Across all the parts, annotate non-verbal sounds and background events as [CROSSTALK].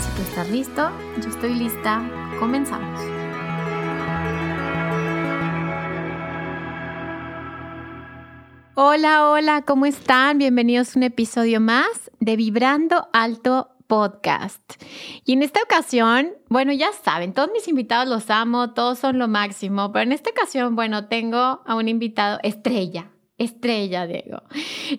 Si tú estás listo, yo estoy lista. Comenzamos. Hola, hola, ¿cómo están? Bienvenidos a un episodio más de Vibrando Alto Podcast. Y en esta ocasión, bueno, ya saben, todos mis invitados los amo, todos son lo máximo, pero en esta ocasión, bueno, tengo a un invitado estrella, estrella, Diego.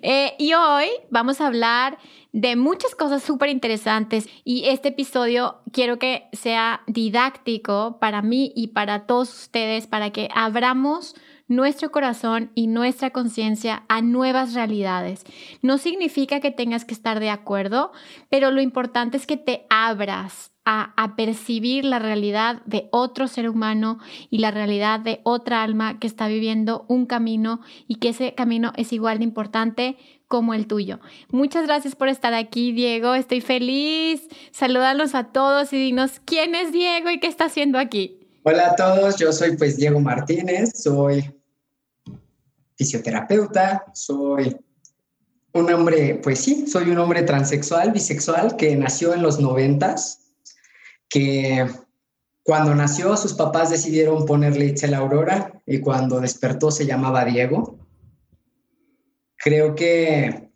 Eh, y hoy vamos a hablar de muchas cosas súper interesantes y este episodio quiero que sea didáctico para mí y para todos ustedes, para que abramos nuestro corazón y nuestra conciencia a nuevas realidades. No significa que tengas que estar de acuerdo, pero lo importante es que te abras a, percibir la realidad de otro ser humano y la realidad de otra alma que está viviendo un camino y que ese camino es igual de importante como el tuyo. Muchas gracias por estar aquí, Diego. Estoy feliz. Saludarlos a todos y dinos quién es Diego y qué está haciendo aquí. Hola a todos, yo soy pues Diego Martínez, soy fisioterapeuta, soy un hombre, pues sí, soy un hombre transexual, bisexual que nació en los noventas que cuando nació sus papás decidieron ponerle Itzel Aurora y cuando despertó se llamaba Diego. Creo que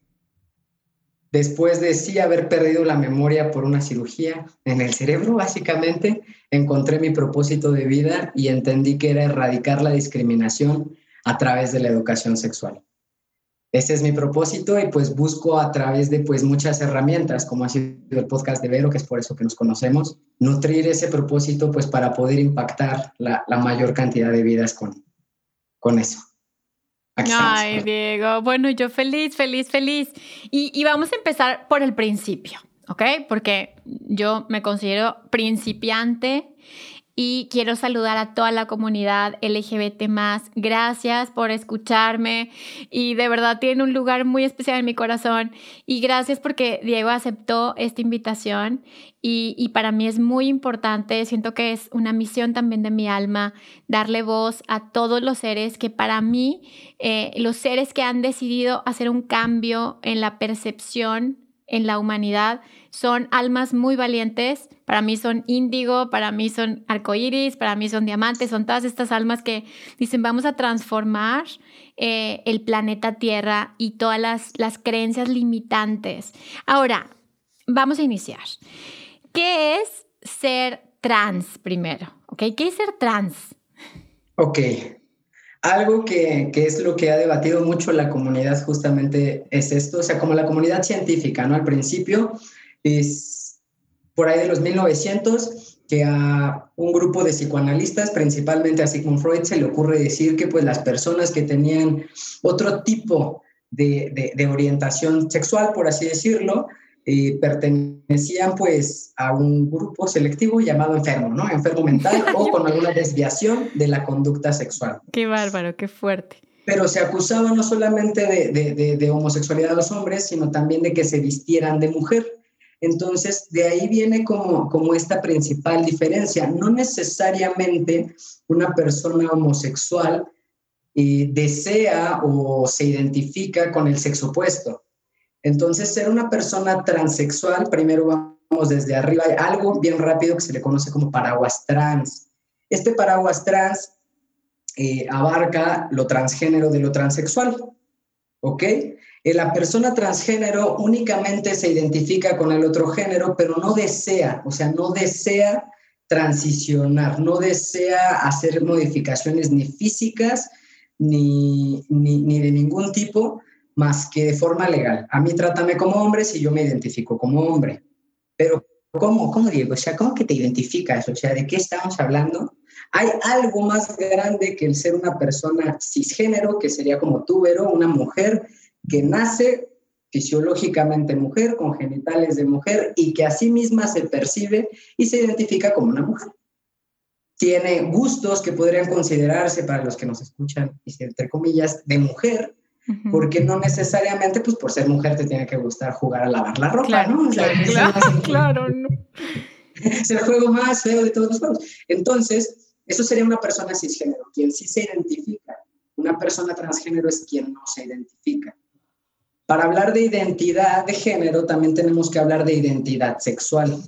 después de sí haber perdido la memoria por una cirugía en el cerebro, básicamente, encontré mi propósito de vida y entendí que era erradicar la discriminación a través de la educación sexual. Ese es mi propósito y pues busco a través de pues muchas herramientas, como ha sido el podcast de Vero, que es por eso que nos conocemos, nutrir ese propósito pues para poder impactar la, mayor cantidad de vidas con, con eso. Ay, Diego, bueno, yo feliz, feliz, feliz. Y, y vamos a empezar por el principio, ¿ok? Porque yo me considero principiante y quiero saludar a toda la comunidad LGBT Gracias por escucharme y de verdad tiene un lugar muy especial en mi corazón y gracias porque Diego aceptó esta invitación y, para mí es muy importante, siento que es una misión también de mi alma darle voz a todos los seres que para mí, eh, los seres que han decidido hacer un cambio en la percepción en la humanidad, son almas muy valientes. Para mí son índigo, para mí son arcoíris, para mí son diamantes, son todas estas almas que dicen vamos a transformar eh, el planeta Tierra y todas las, creencias limitantes. Ahora, vamos a iniciar. ¿Qué es ser trans primero? ¿Okay? ¿Qué es ser trans? Ok, algo que, que, es lo que ha debatido mucho la comunidad justamente es esto, o sea, como la comunidad científica, ¿no? Al principio es por ahí de los 1900 que a un grupo de psicoanalistas, principalmente a Sigmund Freud, se le ocurre decir que pues las personas que tenían otro tipo de, de, de orientación sexual, por así decirlo, eh, pertenecían pues a un grupo selectivo llamado enfermo, ¿no? Enfermo mental [LAUGHS] o con alguna desviación de la conducta sexual. Qué bárbaro, qué fuerte. Pero se acusaba no solamente de, de, de, homosexualidad a los hombres, sino también de que se vistieran de mujer. Entonces, de ahí viene como, como esta principal diferencia. No necesariamente una persona homosexual eh, desea o se identifica con el sexo opuesto entonces, ser una persona transexual, primero vamos desde arriba, hay algo bien rápido que se le conoce como paraguas trans. Este paraguas trans eh, abarca lo transgénero de lo transexual, ¿ok? Eh, la persona transgénero únicamente se identifica con el otro género, pero no desea, o sea, no desea transicionar, no desea hacer modificaciones ni físicas ni, ni, de ningún tipo, más que de forma legal. A mí trátame como hombre si yo me identifico como hombre. Pero ¿cómo, cómo Diego? O sea, ¿cómo que te identificas? O sea, ¿de qué estamos hablando? Hay algo más grande que el ser una persona cisgénero, que sería como tú, Vero, una mujer que nace fisiológicamente mujer, con genitales de mujer y que a sí misma se percibe y se identifica como una mujer. Tiene gustos que podrían considerarse para los que nos escuchan, entre comillas, de mujer, porque no necesariamente, pues por ser mujer te tiene que gustar jugar a lavar la ropa, ¿no? claro, claro, no. Es [LAUGHS] el juego más feo de todos los juegos. Entonces, eso sería una persona cisgénero, quien sí se identifica. Una persona transgénero es quien no se identifica. Para hablar de identidad de género también tenemos que hablar de identidad sexual.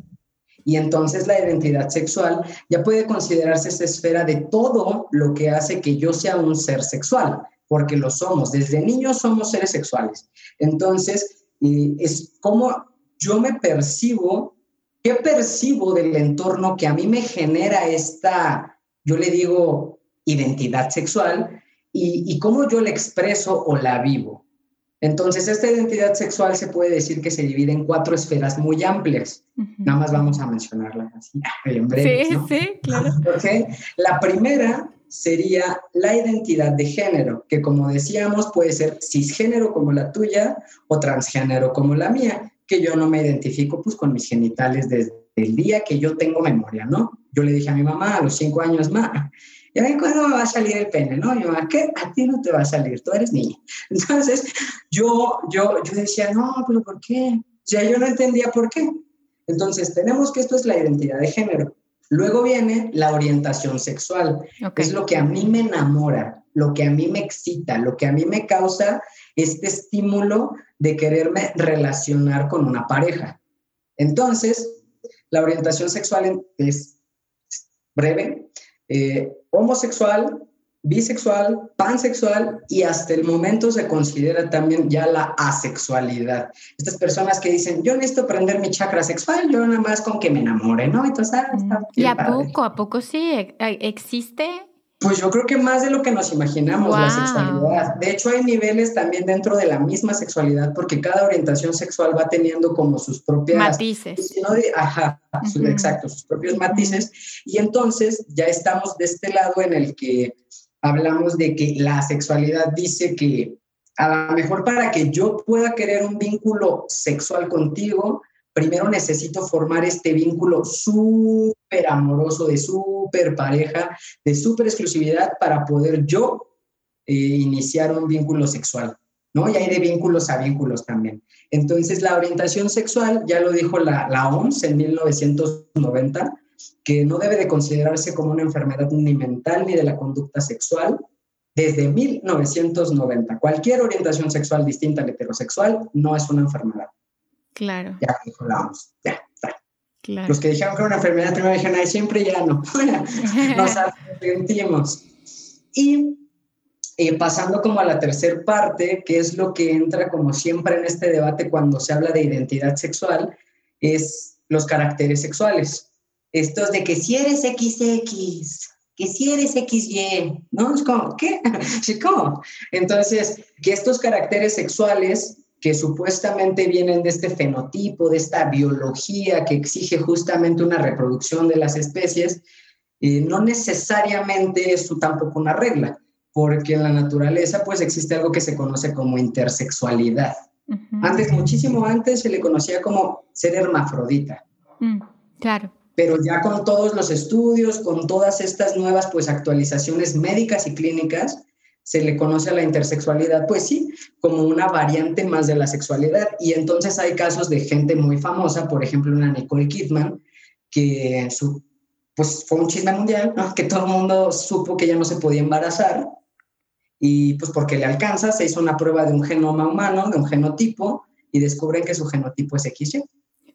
Y entonces la identidad sexual ya puede considerarse esa esfera de todo lo que hace que yo sea un ser sexual, porque lo somos. Desde niños somos seres sexuales. Entonces, es como yo me percibo, qué percibo del entorno que a mí me genera esta, yo le digo, identidad sexual y, y cómo yo la expreso o la vivo. Entonces, esta identidad sexual se puede decir que se divide en cuatro esferas muy amplias. Nada más vamos a mencionarlas así [LAUGHS] en breve. Sí, sí, claro. [LAUGHS] La primera sería la identidad de género, que como decíamos puede ser cisgénero como la tuya o transgénero como la mía, que yo no me identifico pues con mis genitales desde el día que yo tengo memoria, ¿no? Yo le dije a mi mamá a los cinco años más, ¿y a cuándo me va a salir el pene? ¿No? Yo, ¿a qué? A ti no te va a salir, tú eres niña. [LAUGHS] Entonces, yo, yo, yo decía, no, pero ¿por qué? O sea, yo no entendía por qué. Entonces, tenemos que esto es la identidad de género. Luego viene la orientación sexual. Es lo que a mí me enamora, lo que a mí me excita, lo que a mí me causa este estímulo de quererme relacionar con una pareja. Entonces, la orientación sexual es breve, eh, homosexual, bisexual, pansexual y hasta el momento se considera también ya la asexualidad. Estas personas que dicen, yo necesito aprender mi chakra sexual, yo nada más con que me enamore, ¿no? Entonces, ah. ¿Y a poco, a poco sí e, existe pues yo creo que más de lo que nos imaginamos la sexualidad. De hecho, hay niveles también dentro de la misma sexualidad, porque cada orientación sexual va teniendo como sus propias... Matices. ajá, exacto, sus propios matices. Y entonces ya estamos de este lado en el que hablamos de que la sexualidad dice que a lo mejor para que yo pueda querer un vínculo sexual contigo, primero necesito formar este vínculo súper amoroso, de súper pareja, de súper exclusividad para poder yo eh, iniciar un vínculo sexual, ¿no? Y hay de vínculos a vínculos también. Entonces, la orientación sexual, ya lo dijo la, OMS en 1990, que no debe de considerarse como una enfermedad ni mental ni de la conducta sexual, desde 1990. Cualquier orientación sexual distinta al heterosexual no es una enfermedad. Claro. Ya hablamos, ya, Claro. Los que dijeron que era una enfermedad primero dijeron, ay, siempre ya no. [LAUGHS] Nos arrepentimos. Y eh, pasando como a la tercera parte, que es lo que entra como siempre en este debate cuando se habla de identidad sexual, es los caracteres sexuales. Estos de que si eres XX, que si eres XY, ¿no? Es como, ¿qué? [LAUGHS] ¿Cómo? Entonces, que estos caracteres sexuales que supuestamente vienen de este fenotipo, de esta biología que exige justamente una reproducción de las especies, eh, no necesariamente es tampoco una regla, porque en la naturaleza pues existe algo que se conoce como intersexualidad. Antes, muchísimo antes, se le conocía como ser hermafrodita. Mm, claro. Pero ya con todos los estudios, con todas estas nuevas pues actualizaciones médicas y clínicas, se le conoce a la intersexualidad, pues sí, como una variante más de la sexualidad. Y entonces hay casos de gente muy famosa, por ejemplo, una Nicole Kidman, que su, pues fue un chisme mundial, que todo el mundo supo que ella no se podía embarazar. Y pues porque le alcanza, se hizo una prueba de un genoma humano, de un genotipo, y descubren que su genotipo es XY.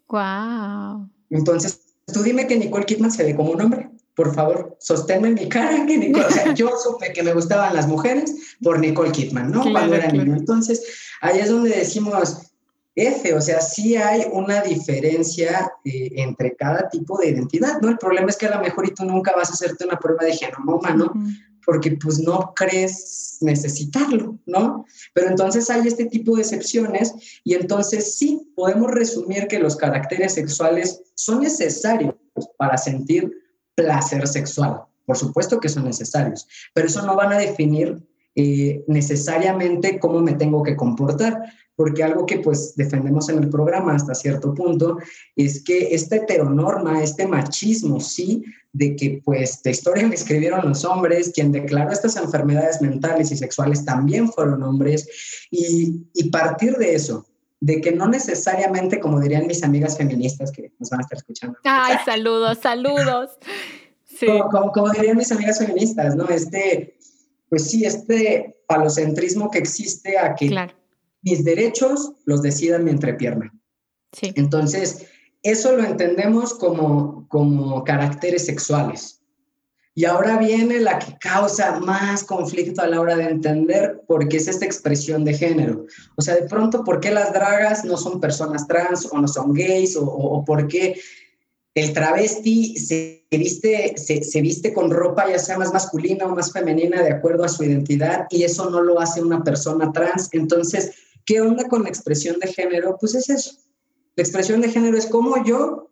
¡Wow! Entonces, tú dime que Nicole Kidman se ve como un hombre por favor, sosténme mi cara, que Nicole, o sea, yo [LAUGHS] supe que me gustaban las mujeres por Nicole Kidman, ¿no? Cuando era niño. Entonces, ahí es donde decimos, F, o sea, sí hay una diferencia eh, entre cada tipo de identidad, ¿no? El problema es que a lo mejor y tú nunca vas a hacerte una prueba de genoma ¿no? Porque pues no crees necesitarlo, ¿no? Pero entonces hay este tipo de excepciones y entonces sí, podemos resumir que los caracteres sexuales son necesarios para sentir placer sexual. Por supuesto que son necesarios, pero eso no van a definir eh, necesariamente cómo me tengo que comportar porque algo que pues defendemos en el programa hasta cierto punto es que esta heteronorma, este machismo, sí, de que pues la historia la escribieron los hombres, quien declaró estas enfermedades mentales y sexuales también fueron hombres, y, y partir de eso, de que no necesariamente, como dirían mis amigas feministas que nos van a estar escuchando. Ay, saludos, saludos. Sí. Como, como, dirían mis amigas feministas, ¿no? Este, pues sí, este palocentrismo que existe a que claro mis derechos los decidan mi entrepierna. Sí. Entonces, eso lo entendemos como, como caracteres sexuales. Y ahora viene la que causa más conflicto a la hora de entender por qué es esta expresión de género. O sea, de pronto, ¿por qué las dragas no son personas trans o no son gays? O, o, por qué el travesti se viste, se, viste con ropa ya sea más masculina o más femenina de acuerdo a su identidad y eso no lo hace una persona trans. Entonces, ¿Qué onda con la expresión de género? Pues es eso. La expresión de género es cómo yo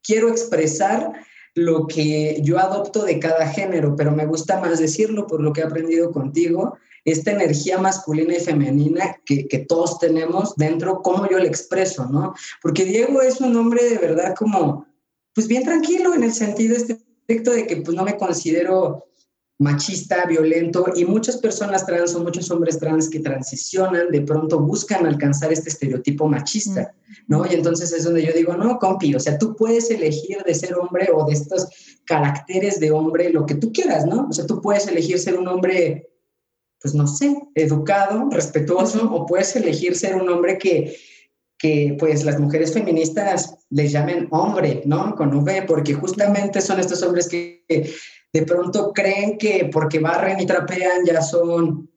quiero expresar lo que yo adopto de cada género, pero me gusta más decirlo por lo que he aprendido contigo, esta energía masculina y femenina que, que todos tenemos dentro, cómo yo la expreso, ¿no? Porque Diego es un hombre de verdad como, pues bien tranquilo en el sentido estricto de que pues no me considero machista, violento, y muchas personas trans o muchos hombres trans que transicionan, de pronto buscan alcanzar este estereotipo machista, ¿no? Y entonces es donde yo digo, no, compi, o sea, tú puedes elegir de ser hombre o de estos caracteres de hombre lo que tú quieras, ¿no? O sea, tú puedes elegir ser un hombre, pues no sé, educado, respetuoso, o puedes elegir ser un hombre que que pues las mujeres feministas les llamen hombre, ¿no? Con V, porque justamente son estos hombres que de pronto creen que porque barren y trapean ya son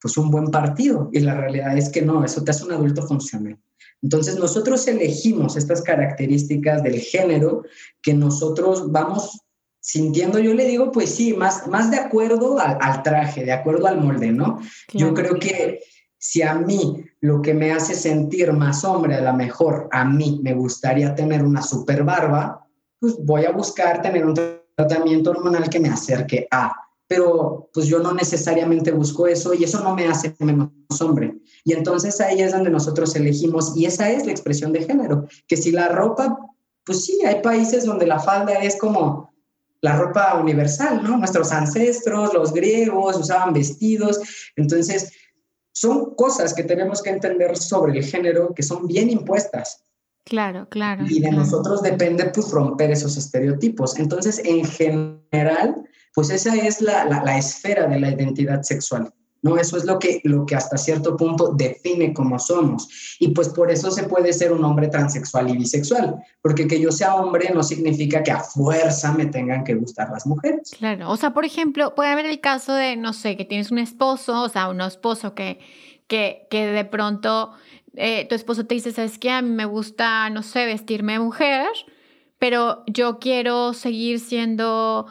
pues un buen partido y la realidad es que no, eso te hace un adulto funcional. Entonces nosotros elegimos estas características del género que nosotros vamos sintiendo, yo le digo, pues sí, más, más de acuerdo al, traje, de acuerdo al molde, ¿no? Yo creo que si a mí lo que me hace sentir más hombre, a lo mejor a mí me gustaría tener una super barba, pues voy a buscar tener un tratamiento hormonal que me acerque a, pero pues yo no necesariamente busco eso y eso no me hace menos hombre. Y entonces ahí es donde nosotros elegimos y esa es la expresión de género, que si la ropa, pues sí, hay países donde la falda es como la ropa universal, ¿no? Nuestros ancestros, los griegos usaban vestidos, entonces son cosas que tenemos que entender sobre el género que son bien impuestas. Claro, claro. Y de nosotros depende pues romper esos estereotipos. Entonces, en general, pues esa es la, la, esfera de la identidad sexual. ¿no? Eso es lo que, lo que hasta cierto punto define cómo somos. Y pues por eso se puede ser un hombre transexual y bisexual, porque que yo sea hombre no significa que a fuerza me tengan que gustar las mujeres. Claro, o sea, por ejemplo, puede haber el caso de, no sé, que tienes un esposo, o sea, un esposo que, que, que de pronto eh, tu esposo te dice, ¿sabes qué? A mí me gusta, no sé, vestirme mujer, pero yo quiero seguir siendo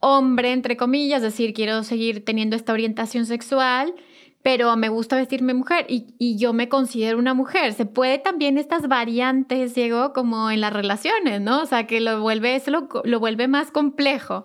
hombre, entre comillas, es decir, quiero seguir teniendo esta orientación sexual, pero me gusta vestirme mujer y, y, yo me considero una mujer. Se puede también estas variantes, Diego, como en las relaciones, ¿no? O sea, que lo vuelve, eso lo, lo vuelve más complejo.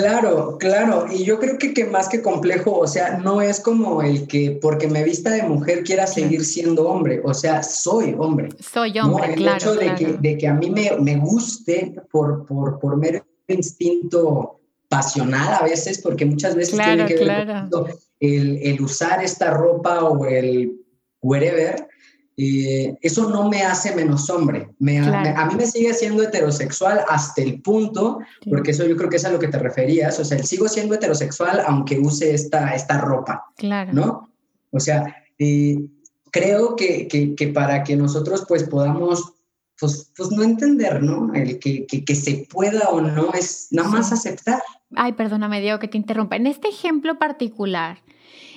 Claro, claro. Y yo creo que, que, más que complejo, o sea, no es como el que porque me vista de mujer quiera seguir siendo hombre. O sea, soy hombre. Soy hombre, ¿no? El hecho de, Que, de que a mí me, me guste por, por, por mero instinto pasional a veces, porque muchas veces tiene que ver con el, el usar esta ropa o el wherever eh, eso no me hace menos hombre. Me, a mí me sigue siendo heterosexual hasta el punto, porque eso yo creo que es a lo que te referías, o sea, sigo siendo heterosexual aunque use esta, esta ropa, claro. ¿no? O sea, eh, creo que, que, que, para que nosotros pues podamos, pues, pues no entender, ¿no? El que, que, se pueda o no es nada más aceptar. Ay, perdóname, Diego, que te interrumpa. En este ejemplo particular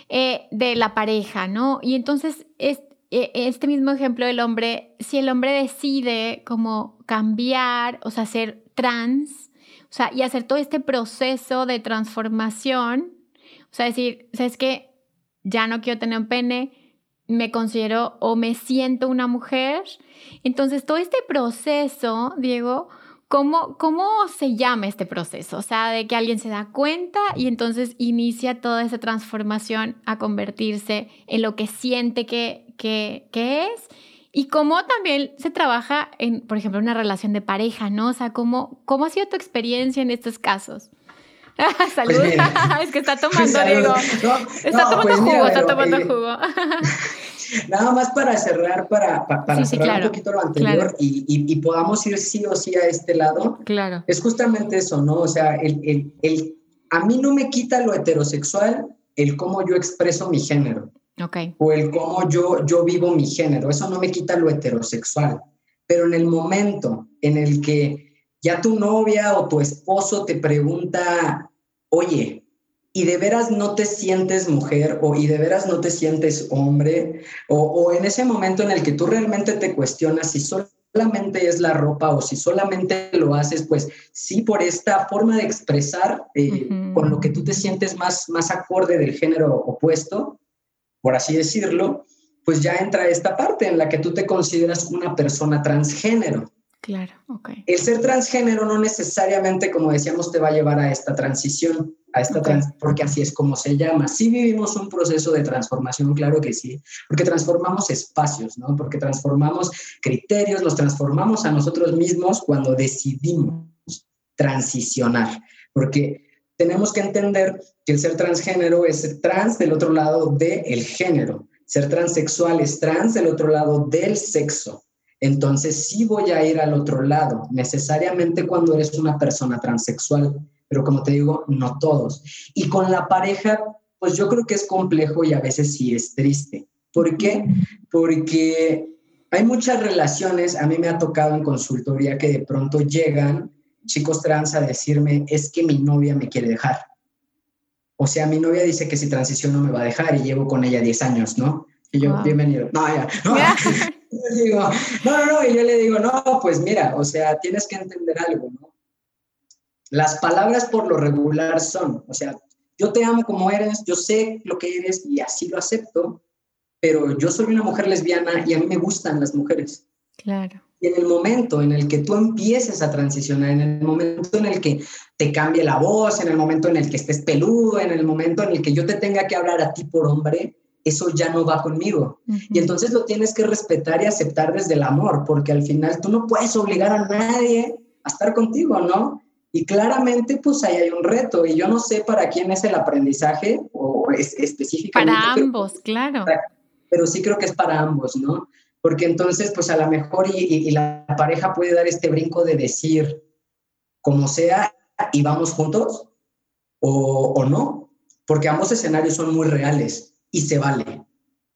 eh, de la pareja, ¿no? Y entonces es este mismo ejemplo del hombre, si el hombre decide como cambiar, o sea, ser trans, o sea, y hacer todo este proceso de transformación, o sea, decir, ¿sabes qué? Ya no quiero tener un pene, me considero o me siento una mujer. Entonces, todo este proceso, Diego, ¿Cómo, ¿Cómo se llama este proceso? O sea, de que alguien se da cuenta y entonces inicia toda esa transformación a convertirse en lo que siente que, que, que es. Y cómo también se trabaja en, por ejemplo, una relación de pareja, ¿no? O sea, ¿cómo, cómo ha sido tu experiencia en estos casos? [LAUGHS] Salud. Pues [LAUGHS] es que está tomando, Diego. está tomando pues jugo, está tomando jugo. [LAUGHS] Nada más para cerrar, para, para, cerrar un poquito lo anterior y, y, podamos ir sí o sí a este lado. Claro. Es justamente eso, ¿no? O sea, el, el, el, a mí no me quita lo heterosexual el cómo yo expreso mi género. Okay. O el cómo yo, yo vivo mi género. Eso no me quita lo heterosexual. Pero en el momento en el que ya tu novia o tu esposo te pregunta, oye, y de veras no te sientes mujer o y de veras no te sientes hombre o, en ese momento en el que tú realmente te cuestionas si solamente es la ropa o si solamente lo haces, pues sí por esta forma de expresar eh, con lo que tú te sientes más, más acorde del género opuesto, por así decirlo, pues ya entra esta parte en la que tú te consideras una persona transgénero. Claro, ok. El ser transgénero no necesariamente, como decíamos, te va a llevar a esta transición, a esta porque así es como se llama. Sí vivimos un proceso de transformación, claro que sí, porque transformamos espacios, ¿no? Porque transformamos criterios, los transformamos a nosotros mismos cuando decidimos transicionar, porque tenemos que entender que el ser transgénero es trans del otro lado del género, ser transexual es trans del otro lado del sexo. Entonces sí voy a ir al otro lado, necesariamente cuando eres una persona transexual, pero como te digo, no todos. Y con la pareja, pues yo creo que es complejo y a veces sí es triste. ¿Por qué? Porque hay muchas relaciones, a mí me ha tocado en consultoría que de pronto llegan chicos trans a decirme, es que mi novia me quiere dejar. O sea, mi novia dice que si transiciono me va a dejar y llevo con ella 10 años, ¿no? Y yo, bienvenido. No, ya. No. [LAUGHS] digo, no, no, no, y yo le digo, no, pues mira, o sea, tienes que entender algo, ¿no? Las palabras por lo regular son, o sea, yo te amo como eres, yo sé lo que eres y así lo acepto, pero yo soy una mujer lesbiana y a mí me gustan las mujeres. Claro. Y en el momento en el que tú empieces a transicionar, en el momento en el que te cambie la voz, en el momento en el que estés peludo, en el momento en el que yo te tenga que hablar a ti por hombre, eso ya no va conmigo. Y entonces lo tienes que respetar y aceptar desde el amor, porque al final tú no puedes obligar a nadie a estar contigo, ¿no? Y claramente, pues ahí hay un reto. Y yo no sé para quién es el aprendizaje o es específicamente. Para ambos, claro. Pero sí creo que es para ambos, ¿no? Porque entonces, pues a lo mejor y, la pareja puede dar este brinco de decir, como sea, y vamos juntos, o, o no, porque ambos escenarios son muy reales y se vale.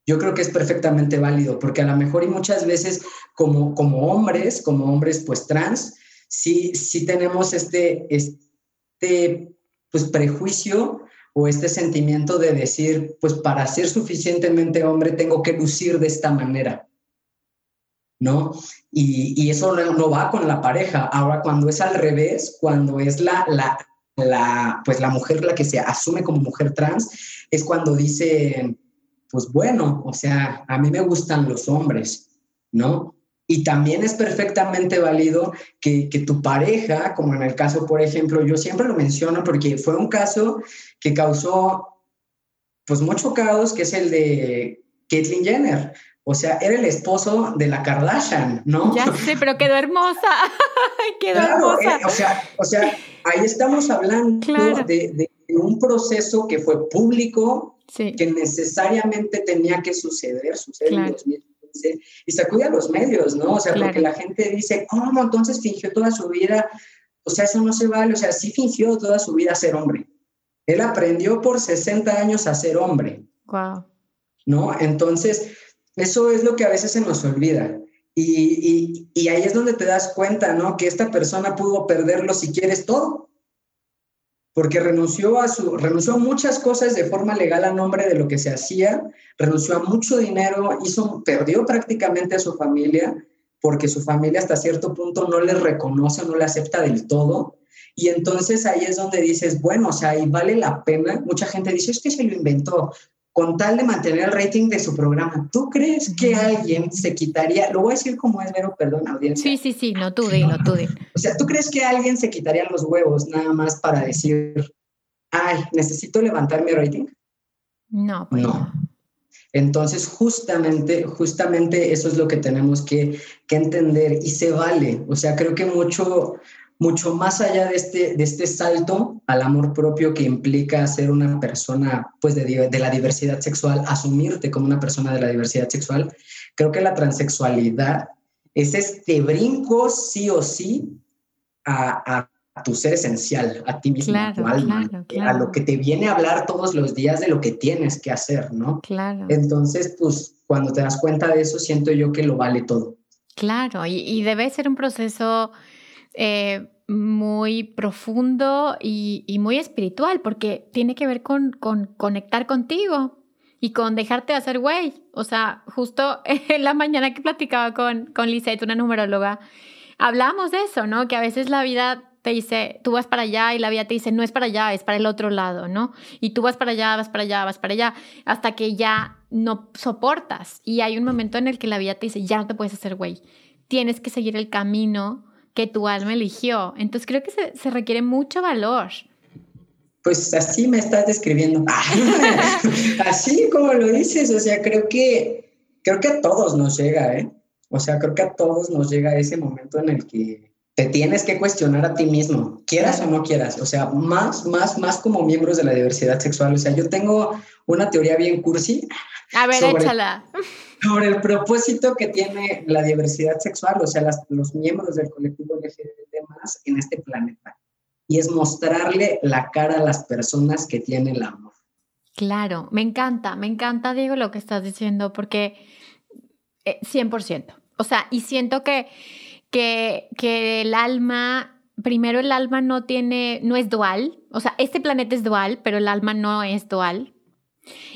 Yo creo que es perfectamente válido, porque a lo mejor y muchas veces como, como hombres, como hombres pues trans, sí, sí tenemos este, este pues prejuicio o este sentimiento de decir, pues para ser suficientemente hombre tengo que lucir de esta manera, ¿no? Y, y eso no, va con la pareja. Ahora, cuando es al revés, cuando es la, la, la, pues la mujer la que se asume como mujer trans, es cuando dice, pues bueno, o sea, a mí me gustan los hombres, ¿no? Y también es perfectamente válido que, que, tu pareja, como en el caso, por ejemplo, yo siempre lo menciono porque fue un caso que causó pues mucho caos, que es el de Caitlyn Jenner. O sea, era el esposo de la Kardashian, ¿no? Ya sé, pero quedó hermosa. [LAUGHS] quedó hermosa. Eh, o, sea, o sea, ahí estamos hablando de, de, un proceso que fue público, que necesariamente tenía que suceder, suceder en 2015, y sacude a los medios, ¿no? O sea, porque la gente dice, ¿cómo entonces fingió toda su vida? O sea, eso no se vale, o sea, sí fingió toda su vida ser hombre. Él aprendió por 60 años a ser hombre. Wow. ¿No? Entonces, eso es lo que a veces se nos olvida. Y, y, y, ahí es donde te das cuenta, ¿no? Que esta persona pudo perderlo si quieres todo. porque renunció a su renunció muchas cosas de forma legal a nombre de lo que se hacía, renunció a mucho dinero, hizo perdió prácticamente a su familia porque su familia hasta cierto punto no le reconoce, no le acepta del todo. Y entonces ahí es donde dices, bueno, o sea, ahí vale la pena. Mucha gente dice, es que se lo inventó con tal de mantener el rating de su programa. ¿Tú crees que alguien se quitaría, lo voy a decir como es, pero perdón, audiencia? Sí, sí, sí, no tú dilo, tú dilo. O sea, ¿tú crees que alguien se quitaría los huevos nada más para decir, ay, necesito levantar mi rating? No, pues no. Entonces, justamente, justamente eso es lo que tenemos que, que, entender y se vale. O sea, creo que mucho, mucho más allá de este, de este salto al amor propio que implica ser una persona pues de, de, la diversidad sexual, asumirte como una persona de la diversidad sexual, creo que la transexualidad es este brinco sí o sí a, a tu ser esencial, a ti mismo, a tu alma, a lo que te viene a hablar todos los días de lo que tienes que hacer, ¿no? Claro. Entonces, pues cuando te das cuenta de eso, siento yo que lo vale todo. Claro, y, y debe ser un proceso eh, muy profundo y, muy espiritual, porque tiene que ver con, con conectar contigo y con dejarte de hacer güey. O sea, justo [LAUGHS] en la mañana que platicaba con, con Lisette, una numeróloga, hablamos de eso, ¿no? Que a veces la vida te dice, tú vas para allá y la vida te dice, no es para allá, es para el otro lado, ¿no? Y tú vas para allá, vas para allá, vas para allá, hasta que ya no soportas. Y hay un momento en el que la vida te dice, ya no te puedes hacer güey, tienes que seguir el camino que tu alma eligió. Entonces creo que se, requiere mucho valor. Pues así me estás describiendo. [LAUGHS] así como lo dices, o sea, creo que, creo que a todos nos llega, ¿eh? O sea, creo que a todos nos llega ese momento en el que te tienes que cuestionar a ti mismo, quieras o no quieras. O sea, más, más, más como miembros de la diversidad sexual. O sea, yo tengo una teoría bien cursi. A ver, échala sobre el propósito que tiene la diversidad sexual, o sea, los miembros del colectivo LGBT más en este planeta. Y es mostrarle la cara a las personas que tienen el amor. Claro, me encanta, me encanta, Diego, lo que estás diciendo, porque 100%. Eh, o sea, y siento que, que, que el alma primero el alma no tiene, no es dual, o sea, este planeta es dual, pero el alma no es dual.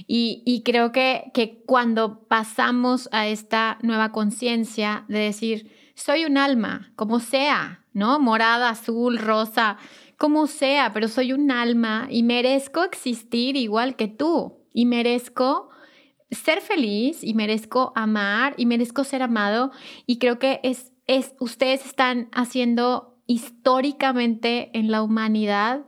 Y, creo que, que cuando pasamos a esta nueva conciencia de decir, soy un alma, como sea, ¿no? Morada, azul, rosa, como sea, pero soy un alma y merezco existir igual que tú y merezco ser feliz y merezco amar y merezco ser amado y creo que es, es ustedes están haciendo históricamente en la humanidad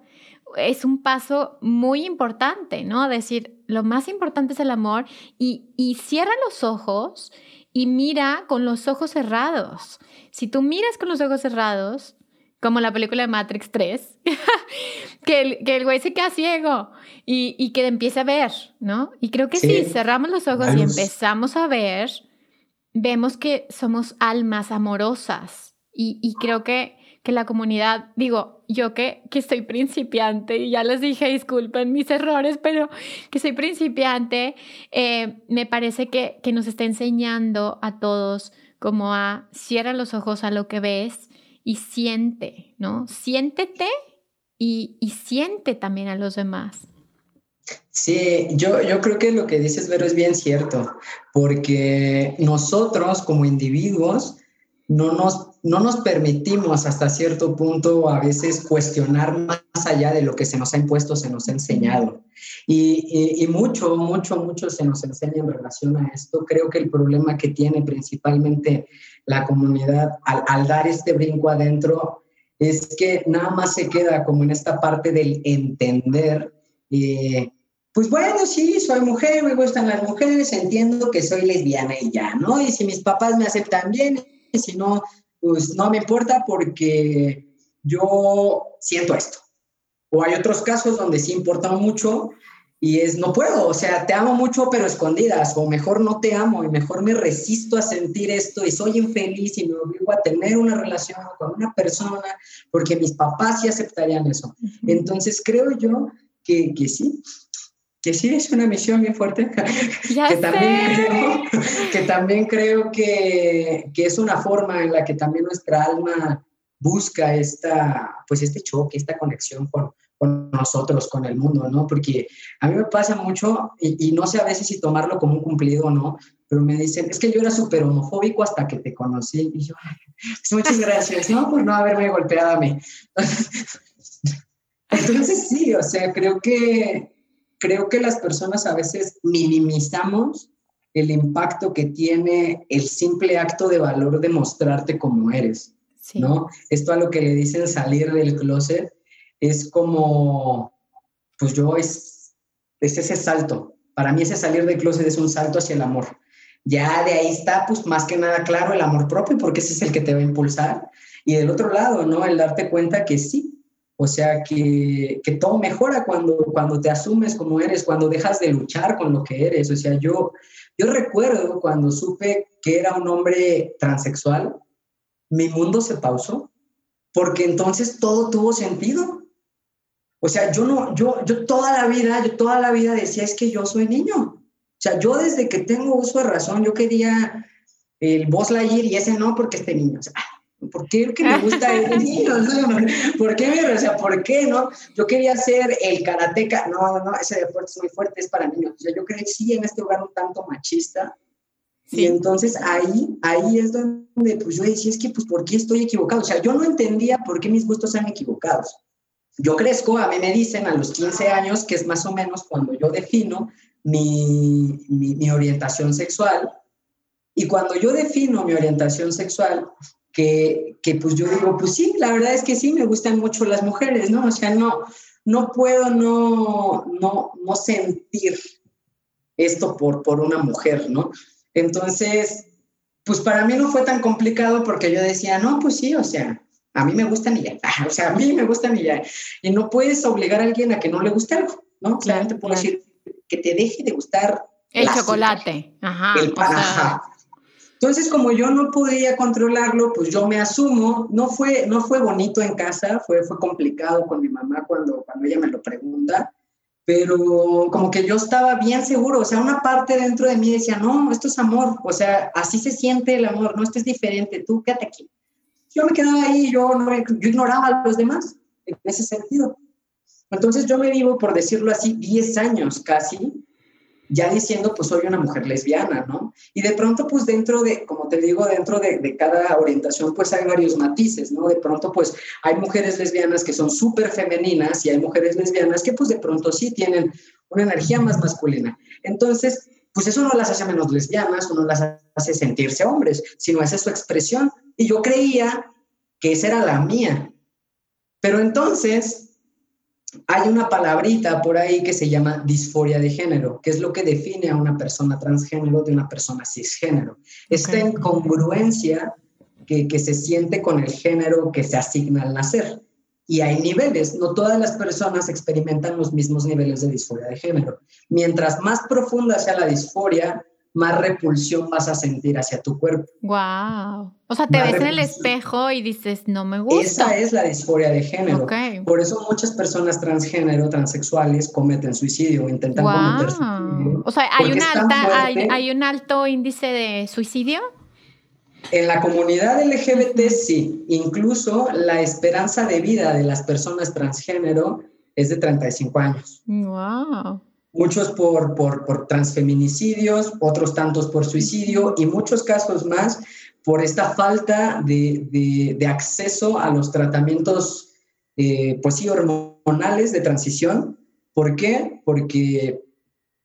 es un paso muy importante, ¿no? Decir, lo más importante es el amor y, y cierra los ojos y mira con los ojos cerrados. Si tú miras con los ojos cerrados, como la película de Matrix 3, [LAUGHS] que, el, que el güey se queda ciego y, y que empiece a ver, ¿no? Y creo que si cerramos los ojos y empezamos a ver, vemos que somos almas amorosas y, y creo que que la comunidad, digo, yo que, que soy principiante y ya les dije, disculpen mis errores, pero que soy principiante, eh, me parece que, que nos está enseñando a todos como a cierra los ojos a lo que ves y siente, ¿no? Siéntete y, y siente también a los demás. Sí, yo, yo creo que lo que dices, Vero, es bien cierto, porque nosotros como individuos no nos, no nos permitimos hasta cierto punto a veces cuestionar más allá de lo que se nos ha impuesto, se nos ha enseñado. Y, mucho, mucho, mucho se nos enseña en relación a esto. Creo que el problema que tiene principalmente la comunidad al, dar este brinco adentro es que nada más se queda como en esta parte del entender. Eh, pues bueno, sí, soy mujer, me gustan las mujeres, entiendo que soy lesbiana y ya, ¿no? Y si mis papás me aceptan bien, si no, pues no me importa porque yo siento esto. O hay otros casos donde sí importa mucho y es no puedo, o sea, te amo mucho pero escondidas, o mejor no te amo y mejor me resisto a sentir esto y soy infeliz y me obligo a tener una relación con una persona porque mis papás sí aceptarían eso. Entonces creo yo que, que sí, que sí es una misión bien fuerte, [LAUGHS] que, también creo, que también creo que, que, es una forma en la que también nuestra alma busca esta, pues este choque, esta conexión con, con nosotros, con el mundo, ¿no? Porque a mí me pasa mucho, y, no sé a veces si tomarlo como un cumplido o no, pero me dicen, es que yo era súper homofóbico hasta que te conocí. Y yo, pues muchas gracias, ¿no? Por no haberme golpeado a mí. [LAUGHS] Entonces sí, o sea, creo que, creo que las personas a veces minimizamos el impacto que tiene el simple acto de valor de mostrarte como eres, ¿no? Esto a lo que le dicen salir del closet es como, pues yo es, es ese salto. Para mí ese salir del closet es un salto hacia el amor. Ya de ahí está, pues más que nada claro, el amor propio, porque ese es el que te va a impulsar. Y del otro lado, ¿no? El darte cuenta que sí, o sea, que, que, todo mejora cuando, cuando te asumes como eres, cuando dejas de luchar con lo que eres. O sea, yo, yo recuerdo cuando supe que era un hombre transexual, mi mundo se pausó, porque entonces todo tuvo sentido. O sea, yo no, yo, yo toda la vida, yo toda la vida decía, es que yo soy niño. O sea, yo desde que tengo uso de razón, yo quería el Boss Lightyear y ese no porque este niño. O sea, ¿por qué que me gusta [LAUGHS] el niño? ¿Por qué? O sea, ¿por qué no? Yo quería ser el karateca. No, no, ese deporte es muy fuerte, es para niños. O sea, yo crecí en este lugar un tanto machista. Y entonces ahí, ahí es donde pues yo decía, es que pues ¿por qué estoy equivocado? O sea, yo no entendía por qué mis gustos eran equivocados yo crezco, a mí me dicen a los 15 años, que es más o menos cuando yo defino mi, mi, orientación sexual. Y cuando yo defino mi orientación sexual, que, que, pues yo digo, pues sí, la verdad es que sí, me gustan mucho las mujeres, ¿no? O sea, no, no puedo no, no, no sentir esto por, por una mujer, ¿no? Entonces, pues para mí no fue tan complicado porque yo decía, no, pues sí, o sea, a mí me gustan y ya. [LAUGHS] O sea, a mí me gustan y ya. Y no puedes obligar a alguien a que no le guste algo, ¿no? Claro, te puedo decir que te deje de gustar. El chocolate. Ajá. El pan, ajá. Entonces, como yo no podía controlarlo, pues yo me asumo. No fue, no fue bonito en casa, fue, fue complicado con mi mamá cuando, cuando ella me lo pregunta, pero como que yo estaba bien seguro. O sea, una parte dentro de mí decía, no, esto es amor. O sea, así se siente el amor, no, esto es diferente, tú quédate aquí yo me quedaba ahí, yo, no, yo ignoraba a los demás en ese sentido. Entonces yo me vivo, por decirlo así, 10 años casi, ya diciendo, pues soy una mujer lesbiana, ¿no? Y de pronto, pues dentro de, como te digo, dentro de, de cada orientación, pues hay varios matices, ¿no? De pronto, pues hay mujeres lesbianas que son súper femeninas y hay mujeres lesbianas que, pues de pronto sí tienen una energía más masculina. Entonces, pues eso no las hace menos lesbianas o no las hace sentirse hombres, sino esa es su expresión. Y yo creía que esa era la mía. Pero entonces hay una palabrita por ahí que se llama disforia de género, que es lo que define a una persona transgénero de una persona cisgénero. Esta incongruencia que, que se siente con el género que se asigna al nacer. Y hay niveles, no todas las personas experimentan los mismos niveles de disforia de género. Mientras más profunda sea la disforia, más repulsión vas a sentir hacia tu cuerpo. Wow. O sea, te ves en el espejo y dices, no me gusta. Esa es la disforia de género. Por eso muchas personas transgénero, transexuales, cometen suicidio o intentan cometer suicidio. O sea, ¿hay, una alta, hay, un alto índice de suicidio. En la comunidad LGBT sí, incluso la esperanza de vida de las personas transgénero es de 35 años. Wow muchos por, por, transfeminicidios, otros tantos por suicidio y muchos casos más por esta falta de, acceso a los tratamientos, eh, pues sí, hormonales de transición. ¿Por qué? Porque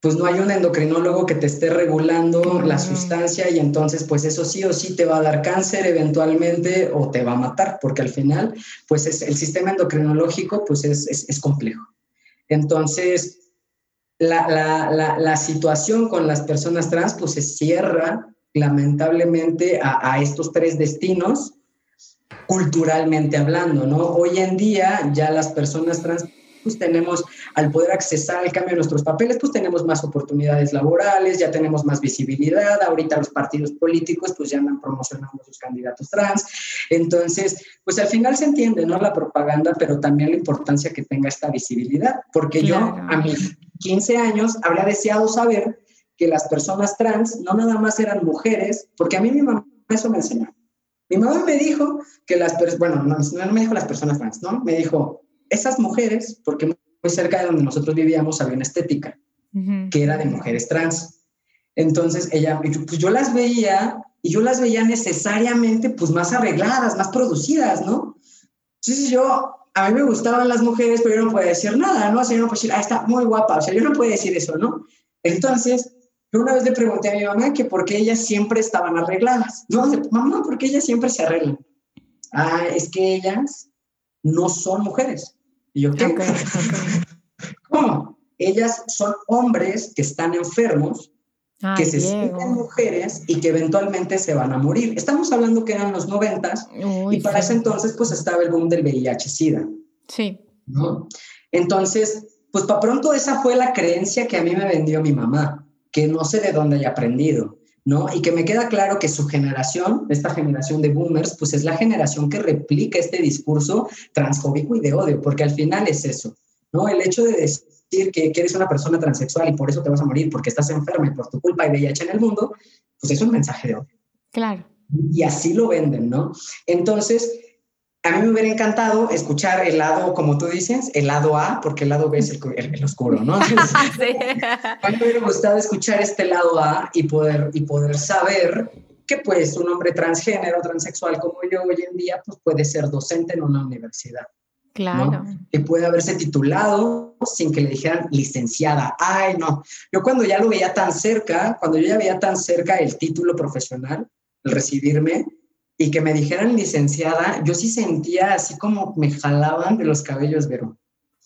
pues no hay un endocrinólogo que te esté regulando la sustancia y entonces pues eso sí o sí te va a dar cáncer eventualmente o te va a matar, porque al final pues es, el sistema endocrinológico pues es, es complejo. Entonces, la, situación con las personas trans pues se cierra lamentablemente a, estos tres destinos culturalmente hablando, ¿no? Hoy en día ya las personas trans pues tenemos, al poder accesar al cambio de nuestros papeles, pues tenemos más oportunidades laborales, ya tenemos más visibilidad, ahorita los partidos políticos pues ya andan promocionando sus candidatos trans, entonces, pues al final se entiende, ¿no? La propaganda, pero también la importancia que tenga esta visibilidad, porque yo a mis 15 años habría deseado saber que las personas trans no nada más eran mujeres, porque a mí mi mamá eso me enseñó. Mi mamá me dijo que las personas, bueno, no, no me dijo las personas trans, ¿no? Me dijo, esas mujeres, porque muy cerca de donde nosotros vivíamos había una estética, que era de mujeres trans. Entonces ella, pues yo las veía y yo las veía necesariamente pues más arregladas, más producidas, ¿no? Entonces yo, a mí me gustaban las mujeres, pero yo no podía decir nada, ¿no? O sea, yo no puedo decir, ah, está muy guapa, o sea, yo no puedo decir eso, ¿no? Entonces, yo una vez le pregunté a mi mamá que por qué ellas siempre estaban arregladas. No, mamá, ¿por qué ellas siempre se arreglan? Ah, es que ellas no son mujeres. Y yo, ¿qué? [LAUGHS] ¿Cómo? Ellas son hombres que están enfermos, que se sienten mujeres y que eventualmente se van a morir. Estamos hablando que eran los noventas y para ese entonces pues estaba el boom del VIH-Sida. Sí. ¿no? Entonces, pues para pronto esa fue la creencia que a mí me vendió mi mamá, que no sé de dónde haya aprendido. ¿No? Y que me queda claro que su generación, esta generación de boomers, pues es la generación que replica este discurso transfóbico y de odio, porque al final es eso, ¿no? El hecho de decir que, eres una persona transexual y por eso te vas a morir, porque estás enferma y por tu culpa hay VIH en el mundo, pues es un mensaje de odio. Claro. Y así lo venden, ¿no? Entonces, a mí me hubiera encantado escuchar el lado, como tú dices, el lado A, porque el lado B es el, oscuro, ¿no? [LAUGHS] sí. A mí me hubiera gustado escuchar este lado A y poder, y poder saber que pues un hombre transgénero, transexual como yo hoy en día, pues puede ser docente en una universidad. Claro. Que puede haberse titulado sin que le dijeran licenciada. Ay, no. Yo cuando ya lo veía tan cerca, cuando yo ya veía tan cerca el título profesional, el recibirme, y que me dijeran licenciada, yo sí sentía así como me jalaban de los cabellos, Vero.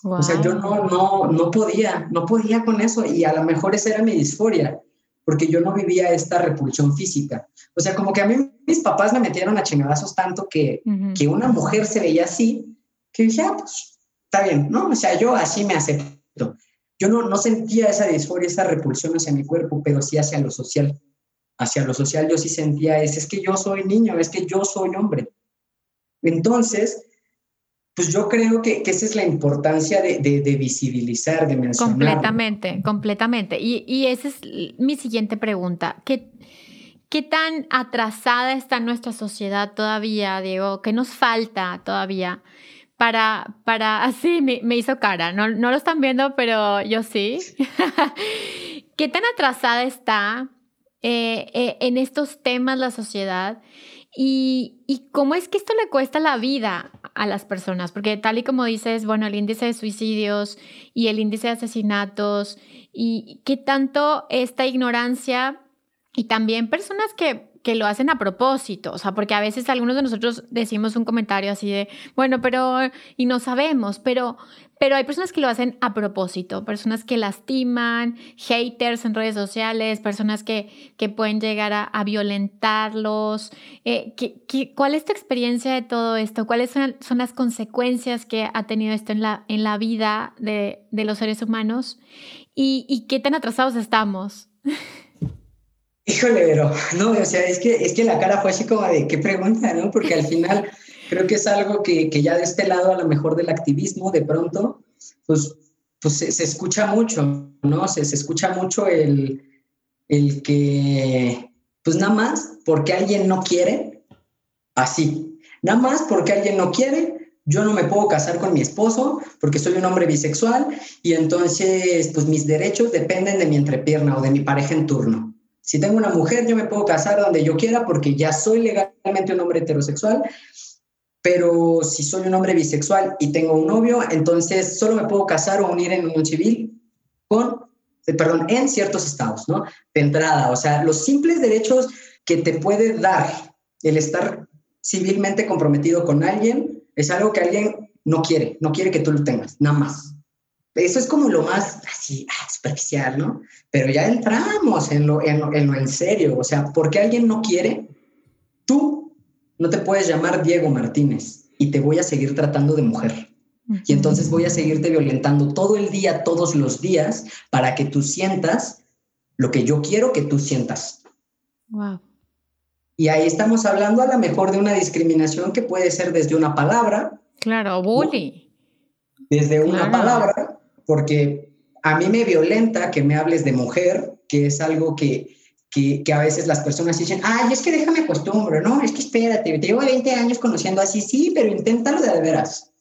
O sea, yo no, no, no podía, no podía con eso y a lo mejor esa era mi disforia, porque yo no vivía esta repulsión física. O sea, como que a mí mis papás me metieron a chingadazos tanto que, que una mujer se veía así, que dije, ah, pues está bien, ¿no? O sea, yo así me acepto. Yo no, no sentía esa disforia, esa repulsión hacia mi cuerpo, pero sí hacia lo social hacia lo social yo sí sentía es, es que yo soy niño, es que yo soy hombre. Entonces, pues yo creo que, que esa es la importancia de, de, visibilizar, de mencionar. Completamente, completamente. Y, y, esa es mi siguiente pregunta. ¿Qué, ¿Qué tan atrasada está nuestra sociedad todavía, Diego? ¿Qué nos falta todavía? Para, para, [LAUGHS] así me, me hizo cara, no, no lo están viendo, pero yo sí. [LAUGHS] ¿Qué tan atrasada está eh, eh, en estos temas la sociedad y, y, cómo es que esto le cuesta la vida a las personas, porque tal y como dices, bueno, el índice de suicidios y el índice de asesinatos y qué tanto esta ignorancia y también personas que que lo hacen a propósito, o sea, porque a veces algunos de nosotros decimos un comentario así de, bueno, pero, y no sabemos, pero, pero hay personas que lo hacen a propósito, personas que lastiman, haters en redes sociales, personas que, que pueden llegar a, violentarlos. Eh, cuál es tu experiencia de todo esto? ¿Cuáles son, son, las consecuencias que ha tenido esto en la, en la vida de, de los seres humanos? ¿Y, ¿Y qué tan atrasados estamos? Híjole, pero no, o sea, es que, es que la cara fue así como de qué pregunta, ¿no? Porque al final creo que es algo que, que ya de este lado, a lo mejor del activismo, de pronto, pues, pues se, escucha mucho, ¿no? Se, se escucha mucho el, el que, pues nada más porque alguien no quiere, así, nada más porque alguien no quiere, yo no me puedo casar con mi esposo porque soy un hombre bisexual y entonces, pues mis derechos dependen de mi entrepierna o de mi pareja en turno. Si tengo una mujer, yo me puedo casar donde yo quiera porque ya soy legalmente un hombre heterosexual, pero si soy un hombre bisexual y tengo un novio, entonces solo me puedo casar o unir en unión civil con, eh, perdón, en ciertos estados, ¿no? De entrada, o sea, los simples derechos que te puede dar el estar civilmente comprometido con alguien es algo que alguien no quiere, no quiere que tú lo tengas, nada más. Eso es como lo más así, ah, superficial, ¿no? Pero ya entramos en lo, en, lo, en serio. O sea, porque alguien no quiere, tú no te puedes llamar Diego Martínez y te voy a seguir tratando de mujer. Y entonces voy a seguirte violentando todo el día, todos los días, para que tú sientas lo que yo quiero que tú sientas. Wow. Y ahí estamos hablando a lo mejor de una discriminación que puede ser desde una palabra. Claro, bully. Desde una palabra porque a mí me violenta que me hables de mujer, que es algo que, que, a veces las personas dicen, ay, es que déjame acostumbro, ¿no? Es que espérate, te llevo 20 años conociendo así, sí, pero inténtalo de veras.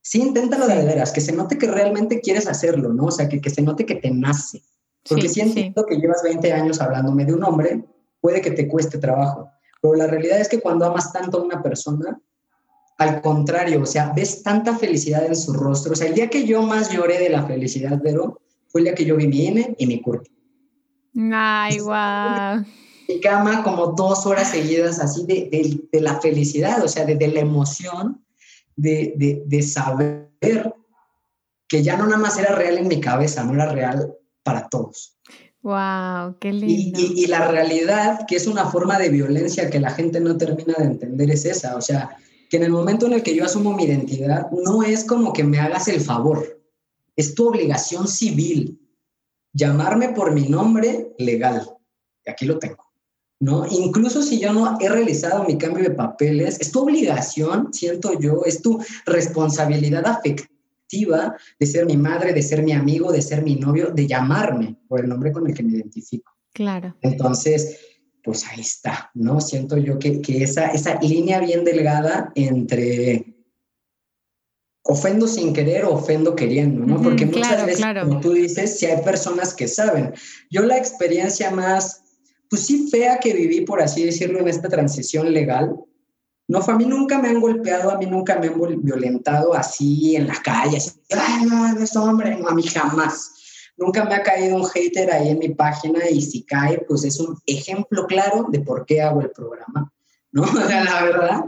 Sí, inténtalo de veras, que se note que realmente quieres hacerlo, ¿no? O sea, que, que se note que te nace. Porque si entiendo que llevas 20 años hablándome de un hombre, puede que te cueste trabajo. Pero la realidad es que cuando amas tanto a una persona, al contrario, o sea, ves tanta felicidad en su rostro. O sea, el día que yo más lloré de la felicidad, Vero, fue el día que yo vi mi INE y mi curva. Ay, guau. Mi cama como dos horas seguidas así de, de, la felicidad, o sea, de, de la emoción de, de, saber que ya no nada más era real en mi cabeza, no era real para todos. ¡Wow! ¡Qué lindo! Y, y, la realidad, que es una forma de violencia que la gente no termina de entender, es esa. O sea, que en el momento en el que yo asumo mi identidad, no es como que me hagas el favor, es tu obligación civil llamarme por mi nombre legal. Y aquí lo tengo. ¿no? Incluso si yo no he realizado mi cambio de papeles, es tu obligación, siento yo, es tu responsabilidad afectiva de ser mi madre, de ser mi amigo, de ser mi novio, de llamarme por el nombre con el que me identifico. Claro. Entonces, pues ahí está, ¿no? Siento yo que, que esa, esa línea bien delgada entre ofendo sin querer o ofendo queriendo, ¿no? Porque muchas veces, como tú dices, si hay personas que saben. Yo la experiencia más pues sí fea que viví, por así decirlo, en esta transición legal. No, a mí nunca me han golpeado, a mí nunca me han violentado así en la calle, así, ay, no, es hombre, no, a mí jamás. Nunca me ha caído un hater ahí en mi página y si cae, pues es un ejemplo claro de por qué hago el programa. ¿No? [LAUGHS] la verdad,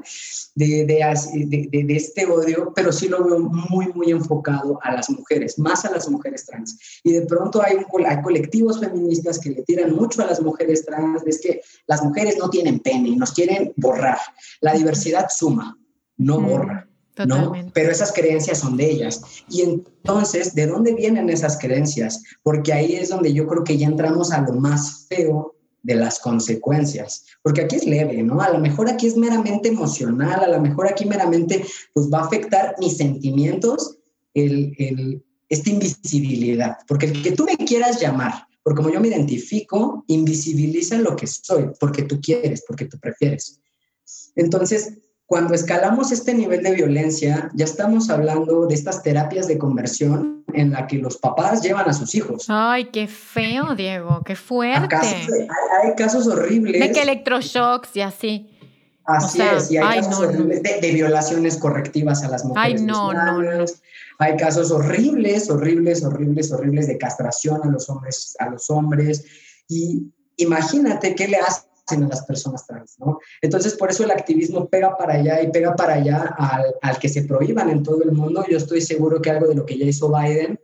de, de, de, este odio, pero sí lo veo muy, muy enfocado a las mujeres, más a las mujeres trans. Y de pronto hay, hay colectivos feministas que le tiran mucho a las mujeres trans, es que las mujeres no tienen pene, nos quieren borrar. La diversidad suma, no borra. ¿no? Pero esas creencias son de ellas. Y entonces, ¿de dónde vienen esas creencias? Porque ahí es donde yo creo que ya entramos a lo más feo de las consecuencias, porque aquí es leve, ¿no? A lo mejor aquí es meramente emocional, a lo mejor aquí meramente pues va a afectar mis sentimientos, el, el, esta invisibilidad, porque el que tú me quieras llamar, porque como yo me identifico, invisibiliza lo que soy, porque tú quieres, porque tú prefieres. Entonces, cuando escalamos este nivel de violencia, ya estamos hablando de estas terapias de conversión en la que los papás llevan a sus hijos. Ay, qué feo, Diego, qué fuerte. hay, casos horribles. De que electroshocks y así. Así es, y hay casos horribles de, violaciones correctivas a las mujeres. Ay, no, no, no. Hay casos horribles, horribles, horribles, horribles de castración a los hombres, a los hombres. Y imagínate qué le hace a las personas trans, ¿no? Entonces, por eso el activismo pega para allá y pega para allá al, al, que se prohíban en todo el mundo. Yo estoy seguro que algo de lo que ya hizo Biden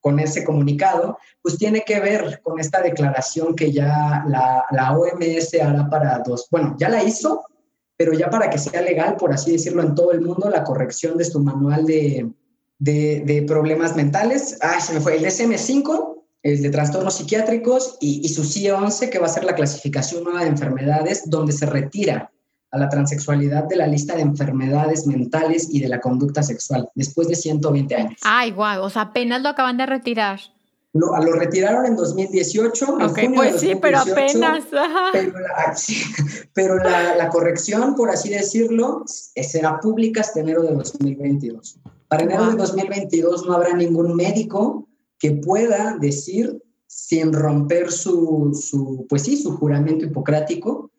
con ese comunicado, pues tiene que ver con esta declaración que ya la, la OMS hará para dos, bueno, ya la hizo, pero ya para que sea legal, por así decirlo, en todo el mundo, la corrección de su manual de, de, de problemas mentales. Ay, se me fue, el DSM-5 el de trastornos psiquiátricos y, su CIE-11, que va a ser la clasificación nueva de enfermedades, donde se retira a la transexualidad de la lista de enfermedades mentales y de la conducta sexual, después de 120 años. Ay, guau, o sea, apenas lo acaban de retirar. Lo, lo retiraron en 2018. Ok, pues sí, pero apenas. [LAUGHS] Pero, la, la, corrección, por así decirlo, será pública hasta enero de 2022. Para enero de 2022 no habrá ningún médico que pueda decir sin romper su, su pues sí, su juramento hipocrático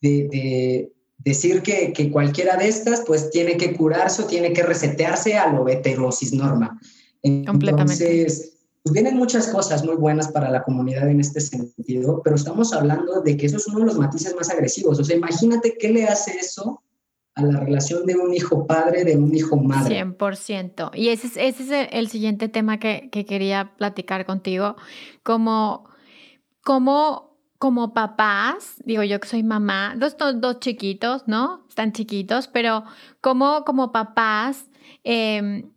de, decir que, que, cualquiera de estas pues tiene que curarse o tiene que resetearse a lo heterosis norma. Entonces, pues vienen muchas cosas muy buenas para la comunidad en este sentido, pero estamos hablando de que eso es uno de los matices más agresivos. O sea, imagínate qué le hace eso a la relación de un hijo padre, de un hijo madre. 100%. Y ese es, ese es el, siguiente tema que, que, quería platicar contigo. Como, como, como papás, digo yo que soy mamá, dos, dos, chiquitos, ¿no? Están chiquitos, pero como, como papás, em,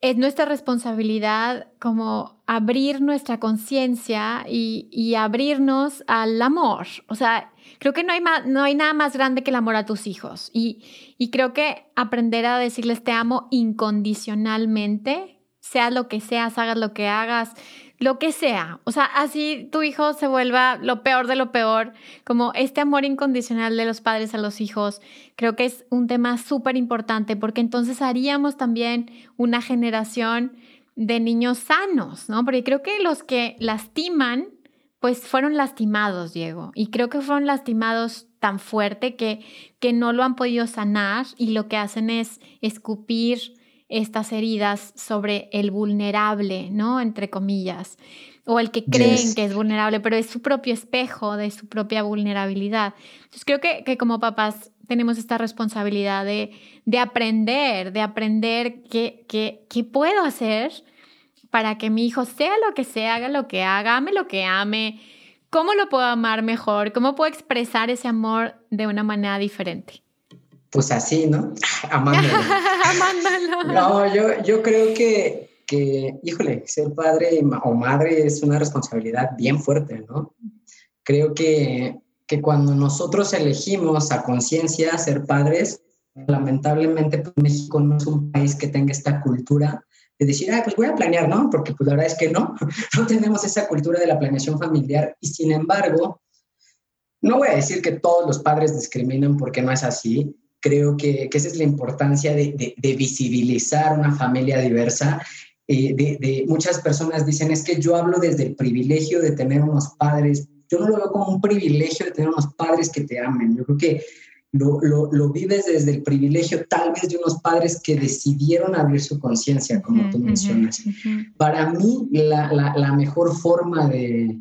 es nuestra responsabilidad como abrir nuestra conciencia y, y, abrirnos al amor. O sea, creo que no hay, no hay nada más grande que el amor a tus hijos. Y, y creo que aprender a decirles te amo incondicionalmente, sea lo que seas, hagas lo que hagas, lo que sea. O sea, así tu hijo se vuelva lo peor de lo peor, como este amor incondicional de los padres a los hijos, creo que es un tema súper importante porque entonces haríamos también una generación de niños sanos, ¿no? Porque creo que los que lastiman, pues fueron lastimados, Diego, y creo que fueron lastimados tan fuerte que, que no lo han podido sanar y lo que hacen es escupir estas heridas sobre el vulnerable, ¿no? Entre comillas, o el que creen que es vulnerable, pero es su propio espejo de su propia vulnerabilidad. Entonces creo que, que como papás tenemos esta responsabilidad de, de aprender, de aprender qué, qué, qué puedo hacer para que mi hijo sea lo que sea, haga lo que haga, ame lo que ame, cómo lo puedo amar mejor, cómo puedo expresar ese amor de una manera diferente pues así, ¿no? [LAUGHS] Amándolo. [LAUGHS] Amándolo. No, yo, yo creo que, que, híjole, ser padre o madre es una responsabilidad bien fuerte, ¿no? Creo que, que cuando nosotros elegimos a conciencia ser padres, lamentablemente pues, México no es un país que tenga esta cultura de decir, ah, pues voy a planear, ¿no? Porque pues la verdad es que no, [LAUGHS] no tenemos esa cultura de la planeación familiar y sin embargo, no voy a decir que todos los padres discriminan porque no es así, creo que, esa es la importancia de, visibilizar una familia diversa. Eh, de, muchas personas dicen, es que yo hablo desde el privilegio de tener unos padres, yo no lo veo como un privilegio de tener unos padres que te amen, yo creo que lo, lo, vives desde el privilegio tal vez de unos padres que decidieron abrir su conciencia, como tú mencionas. Para mí, la, la, la mejor forma de,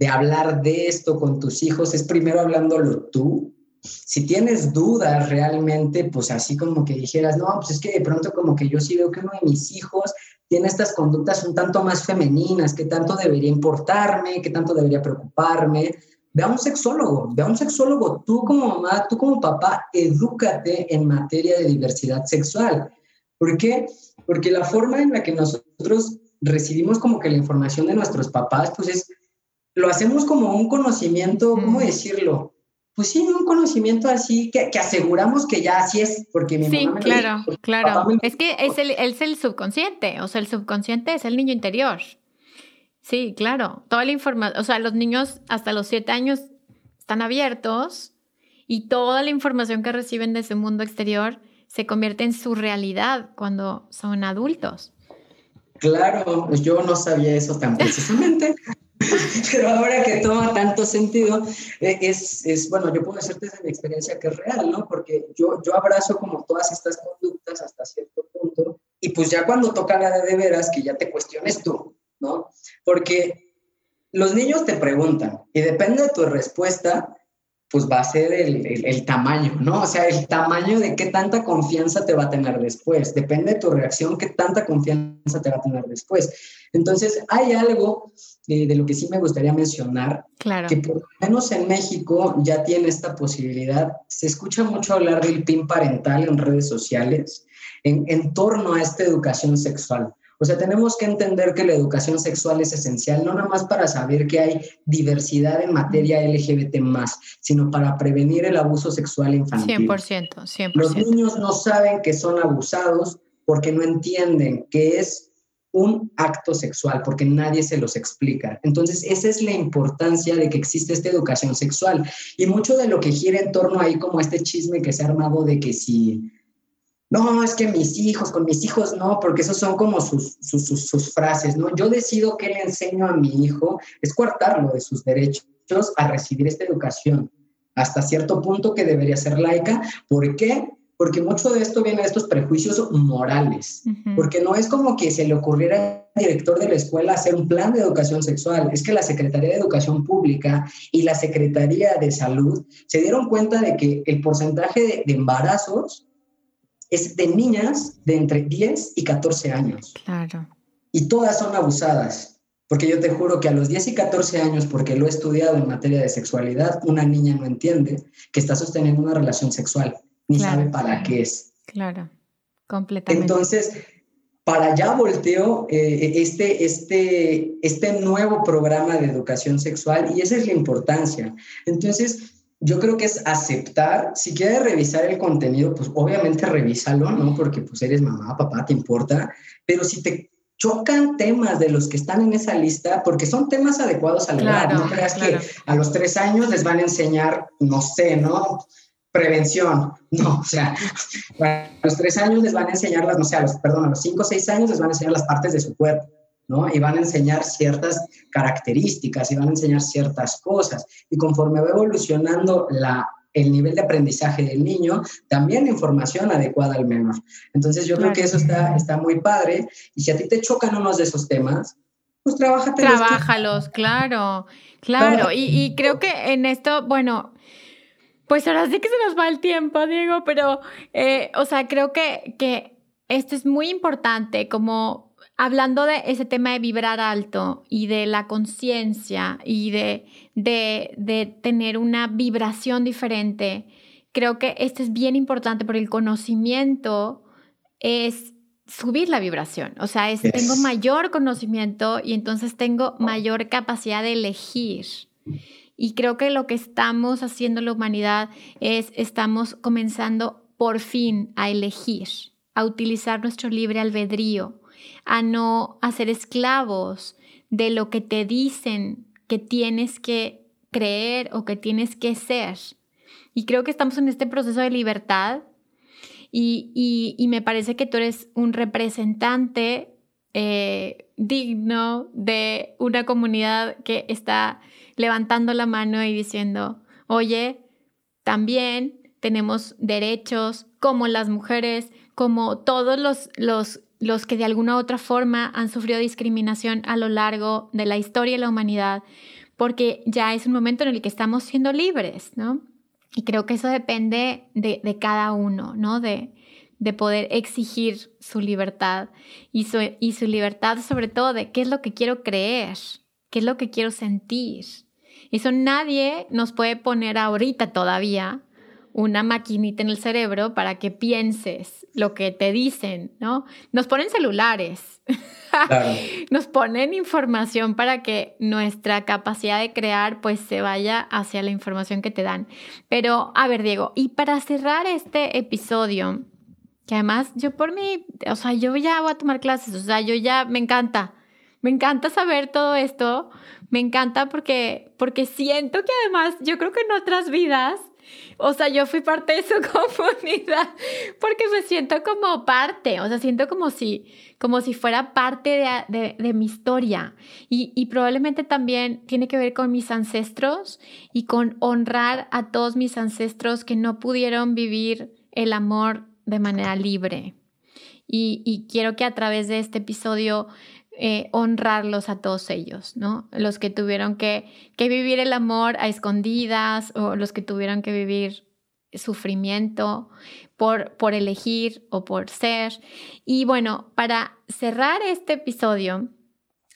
de hablar de esto con tus hijos es primero hablándolo tú, si tienes dudas realmente, pues así como que dijeras, no, pues es que de pronto como que yo sí veo que uno de mis hijos tiene estas conductas un tanto más femeninas, que tanto debería importarme, que tanto debería preocuparme. Ve a un sexólogo, ve a un sexólogo, tú como mamá, tú como papá, edúcate en materia de diversidad sexual. ¿Por qué? Porque la forma en la que nosotros recibimos como que la información de nuestros papás, pues es, lo hacemos como un conocimiento, ¿cómo decirlo? Pues sí, un conocimiento así que, que, aseguramos que ya así es, porque mi sí, mamá claro, claro. Es que es el, es el subconsciente, o sea, el subconsciente es el niño interior. Sí, claro. Toda la información, o sea, los niños hasta los siete años están abiertos y toda la información que reciben de ese mundo exterior se convierte en su realidad cuando son adultos. Claro, pues yo no sabía eso tan precisamente. [LAUGHS] [LAUGHS] Pero ahora que toma tanto sentido, eh, es, es, bueno, yo puedo decirte desde mi experiencia que es real, ¿no? Porque yo, yo abrazo como todas estas conductas hasta cierto punto y pues ya cuando toca la de, veras, que ya te cuestiones tú, ¿no? Porque los niños te preguntan y depende de tu respuesta, pues va a ser el, el, tamaño, ¿no? O sea, el tamaño de qué tanta confianza te va a tener después. Depende de tu reacción, qué tanta confianza te va a tener después. Entonces, hay algo eh, de lo que sí me gustaría mencionar, claro. que por lo menos en México ya tiene esta posibilidad. Se escucha mucho hablar del PIN parental en redes sociales en, en torno a esta educación sexual. O sea, tenemos que entender que la educación sexual es esencial, no nada más para saber que hay diversidad en materia LGBT sino para prevenir el abuso sexual infantil. 100%, 100%. Los niños no saben que son abusados porque no entienden que es un acto sexual, porque nadie se los explica. Entonces, esa es la importancia de que existe esta educación sexual. Y mucho de lo que gira en torno ahí, como este chisme que se ha armado de que si no, es que mis hijos, con mis hijos no, porque esos son como sus, sus, frases, ¿no? Yo decido qué le enseño a mi hijo, es coartarlo de sus derechos a recibir esta educación, hasta cierto punto que debería ser laica. ¿Por qué? Porque mucho de esto viene de estos prejuicios morales, porque no es como que se le ocurriera al director de la escuela hacer un plan de educación sexual, es que la Secretaría de Educación Pública y la Secretaría de Salud se dieron cuenta de que el porcentaje de embarazos es de niñas de entre 10 y 14 años. Claro. Y todas son abusadas. Porque yo te juro que a los 10 y 14 años, porque lo he estudiado en materia de sexualidad, una niña no entiende que está sosteniendo una relación sexual, ni sabe para qué es. Claro, completamente. Entonces, para allá volteo eh, este, este, este nuevo programa de educación sexual y esa es la importancia. Entonces, yo creo que es aceptar, si quieres revisar el contenido, pues obviamente revísalo, ¿no? Porque pues eres mamá, papá, te importa, pero si te chocan temas de los que están en esa lista porque son temas adecuados a la edad. No creas que a los tres años les van a enseñar, no sé, ¿no? Prevención. No, o sea, a los tres años les van a enseñar las, no sé, a los, perdón, a los cinco o seis años les van a enseñar las partes de su cuerpo. ¿no? Y van a enseñar ciertas características y van a enseñar ciertas cosas. Y conforme va evolucionando la, el nivel de aprendizaje del niño, también información adecuada al menor. Entonces yo creo que eso está, está muy padre y si a ti te chocan unos de esos temas, pues trabaja. Trabájalos, claro, claro. Y, y, creo que en esto, bueno, pues ahora sí que se nos va el tiempo, Diego, pero, eh, o sea, creo que, que esto es muy importante como hablando de ese tema de vibrar alto y de la conciencia y de, de, tener una vibración diferente, creo que esto es bien importante porque el conocimiento es subir la vibración. O sea, es, tengo mayor conocimiento y entonces tengo mayor capacidad de elegir. Y creo que lo que estamos haciendo la humanidad es, estamos comenzando por fin a elegir, a utilizar nuestro libre albedrío a no hacer esclavos de lo que te dicen que tienes que creer o que tienes que ser. Y creo que estamos en este proceso de libertad y, me parece que tú eres un representante eh, digno de una comunidad que está levantando la mano y diciendo, oye, también tenemos derechos como las mujeres, como todos los, los los que de alguna u otra forma han sufrido discriminación a lo largo de la historia de la humanidad, porque ya es un momento en el que estamos siendo libres, ¿no? Y creo que eso depende de, cada uno, ¿no? De, de poder exigir su libertad y su, y su libertad sobre todo de qué es lo que quiero creer, qué es lo que quiero sentir. Eso nadie nos puede poner ahorita todavía una maquinita en el cerebro para que pienses lo que te dicen, ¿no? Nos ponen celulares, [LAUGHS] nos ponen información para que nuestra capacidad de crear pues se vaya hacia la información que te dan. Pero, a ver, Diego, y para cerrar este episodio, que además yo por mí, o sea, yo ya voy a tomar clases, o sea, yo ya me encanta, me encanta saber todo esto, me encanta porque, porque siento que además yo creo que en otras vidas o sea, yo fui parte de su [LAUGHS] comunidad porque me siento como parte, o sea, siento como si, como si fuera parte de, mi historia. Y, y, probablemente también tiene que ver con mis ancestros y con honrar a todos mis ancestros que no pudieron vivir el amor de manera libre. Y, y quiero que a través de este episodio eh, honrarlos a todos ellos, ¿no? Los que tuvieron que, vivir el amor a escondidas o los que tuvieron que vivir sufrimiento por, por elegir o por ser. Y bueno, para cerrar este episodio,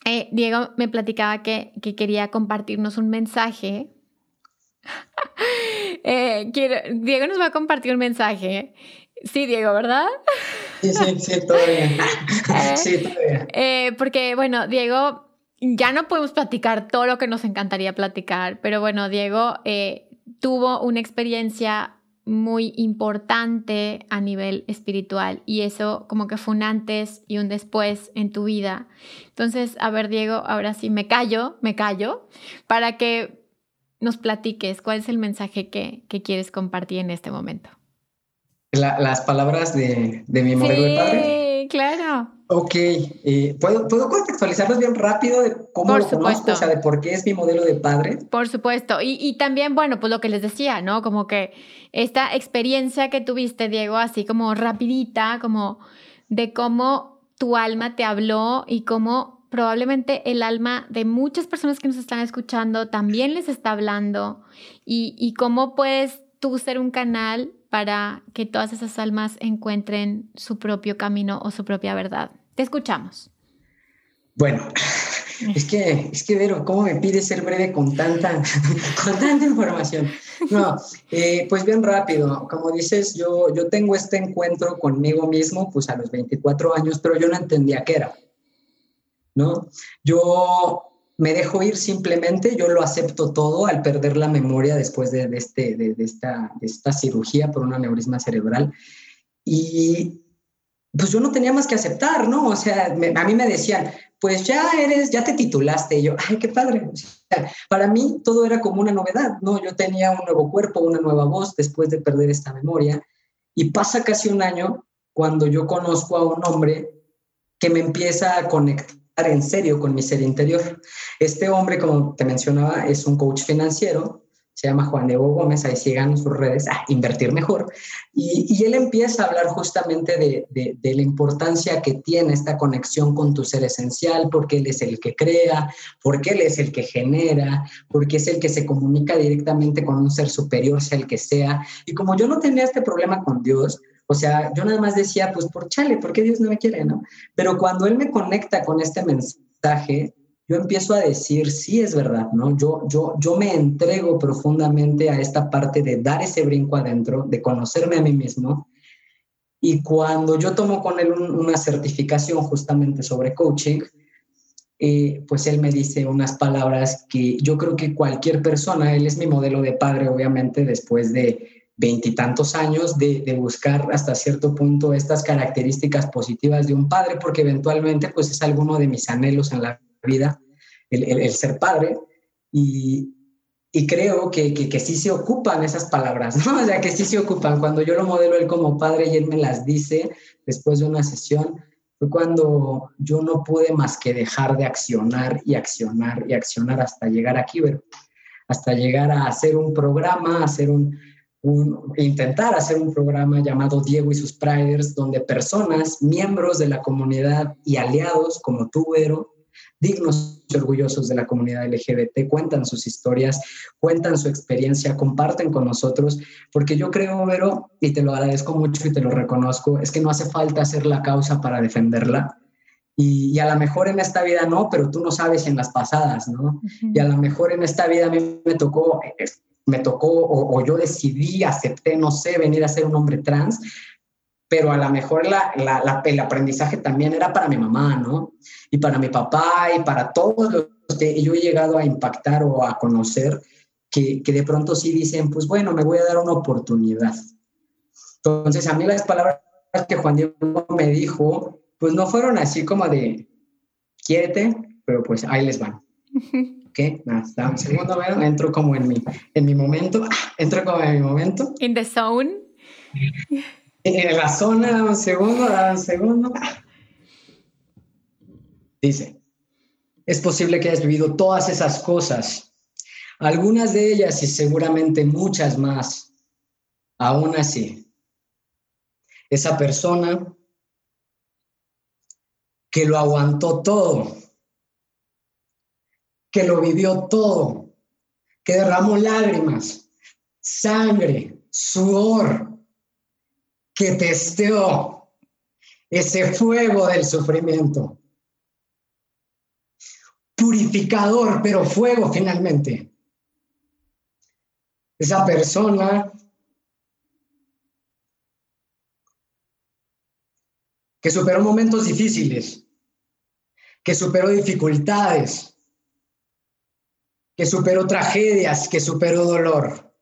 eh, Diego me platicaba que, quería compartirnos un mensaje. [LAUGHS] Eh, Diego nos va a compartir un mensaje. Sí, Diego, ¿verdad? Sí, sí, sí, todavía. [LAUGHS] sí, todavía. Eh, porque, bueno, Diego, ya no podemos platicar todo lo que nos encantaría platicar, pero bueno, Diego eh, tuvo una experiencia muy importante a nivel espiritual y eso como que fue un antes y un después en tu vida. Entonces, a ver, Diego, ahora sí me callo, me callo, para que nos platiques cuál es el mensaje que, que quieres compartir en este momento las palabras de, mi modelo de padre. Sí, claro. Ok, eh, ¿puedo, ¿puedo contextualizarlos bien rápido de cómo lo conozco? O sea, de por qué es mi modelo de padre. Por supuesto. Y, y, también, bueno, pues lo que les decía, ¿no? Como que esta experiencia que tuviste, Diego, así como rapidita, como de cómo tu alma te habló y cómo probablemente el alma de muchas personas que nos están escuchando también les está hablando y, y cómo puedes tú ser un canal para que todas esas almas encuentren su propio camino o su propia verdad. Te escuchamos. Bueno, [LAUGHS] es que, es que, Vero, ¿cómo me pides ser breve con tanta, [LAUGHS] con tanta información? No, eh, pues bien rápido, como dices, yo, yo tengo este encuentro conmigo mismo, pues a los 24 años, pero yo no entendía qué era, ¿no? Yo me dejo ir simplemente, yo lo acepto todo al perder la memoria después de, este, de, esta, esta cirugía por un aneurisma cerebral. Y pues yo no tenía más que aceptar, ¿no? O sea, a mí me decían, pues ya eres, ya te titulaste. Y yo, ay, qué padre. para mí todo era como una novedad, ¿no? Yo tenía un nuevo cuerpo, una nueva voz después de perder esta memoria. Y pasa casi un año cuando yo conozco a un hombre que me empieza a conectar en serio con mi ser interior. Este hombre, como te mencionaba, es un coach financiero se llama Juan Diego Gómez, ahí sigan sus redes, a invertir mejor. Y, él empieza a hablar justamente de, de, la importancia que tiene esta conexión con tu ser esencial, porque él es el que crea, porque él es el que genera, porque es el que se comunica directamente con un ser superior, sea el que sea. Y como yo no tenía este problema con Dios, o sea, yo nada más decía, pues por chale, ¿por qué Dios no me quiere? ¿no? Pero cuando él me conecta con este mensaje, yo empiezo a decir, sí es verdad, ¿no? Yo, yo, yo me entrego profundamente a esta parte de dar ese brinco adentro, de conocerme a mí mismo. Y cuando yo tomo con él una certificación justamente sobre coaching, eh, pues él me dice unas palabras que yo creo que cualquier persona, él es mi modelo de padre, obviamente, después de veintitantos años de, buscar hasta cierto punto estas características positivas de un padre, porque eventualmente pues es alguno de mis anhelos en la vida, el, ser padre, y, creo que, que, sí se ocupan esas palabras. [LAUGHS] O sea, que sí se ocupan. Cuando yo lo modelo él como padre y él me las dice después de una sesión, fue cuando yo no pude más que dejar de accionar y accionar y accionar hasta llegar aquí, hasta llegar a hacer un programa, hacer un, un, intentar hacer un programa llamado Diego y sus Priders, donde personas, miembros de la comunidad y aliados como tú, Vero, dignos y orgullosos de la comunidad LGBT, cuentan sus historias, cuentan su experiencia, comparten con nosotros, porque yo creo, Vero, y te lo agradezco mucho y te lo reconozco, es que no hace falta hacer la causa para defenderla. Y, a lo mejor en esta vida no, pero tú no sabes en las pasadas, ¿no? Y a lo mejor en esta vida a mí me tocó, eh, me tocó o, o, yo decidí, acepté, no sé, venir a ser un hombre trans, pero a lo mejor la, la, el aprendizaje también era para mi mamá, ¿no? Y para mi papá y para todos los que yo he llegado a impactar o a conocer, que, que de pronto sí dicen, pues bueno, me voy a dar una oportunidad. Entonces, a mí las palabras que Juan Diego me dijo, pues no fueron así como de, quiérete, pero pues ahí les van. [LAUGHS] ¿Ok? Hasta un segundo, entro como en mi, en mi momento, entro como en mi momento. In the zone. En la zona, dame un segundo, dame un segundo. Dice, es posible que hayas vivido todas esas cosas, algunas de ellas y seguramente muchas más. Aún así, esa persona que lo aguantó todo, que lo vivió todo, que derramó lágrimas, sangre, sudor, que testeó ese fuego del sufrimiento. Purificador, pero fuego finalmente. Esa persona que superó momentos difíciles, que superó dificultades, que superó tragedias, que superó dolor.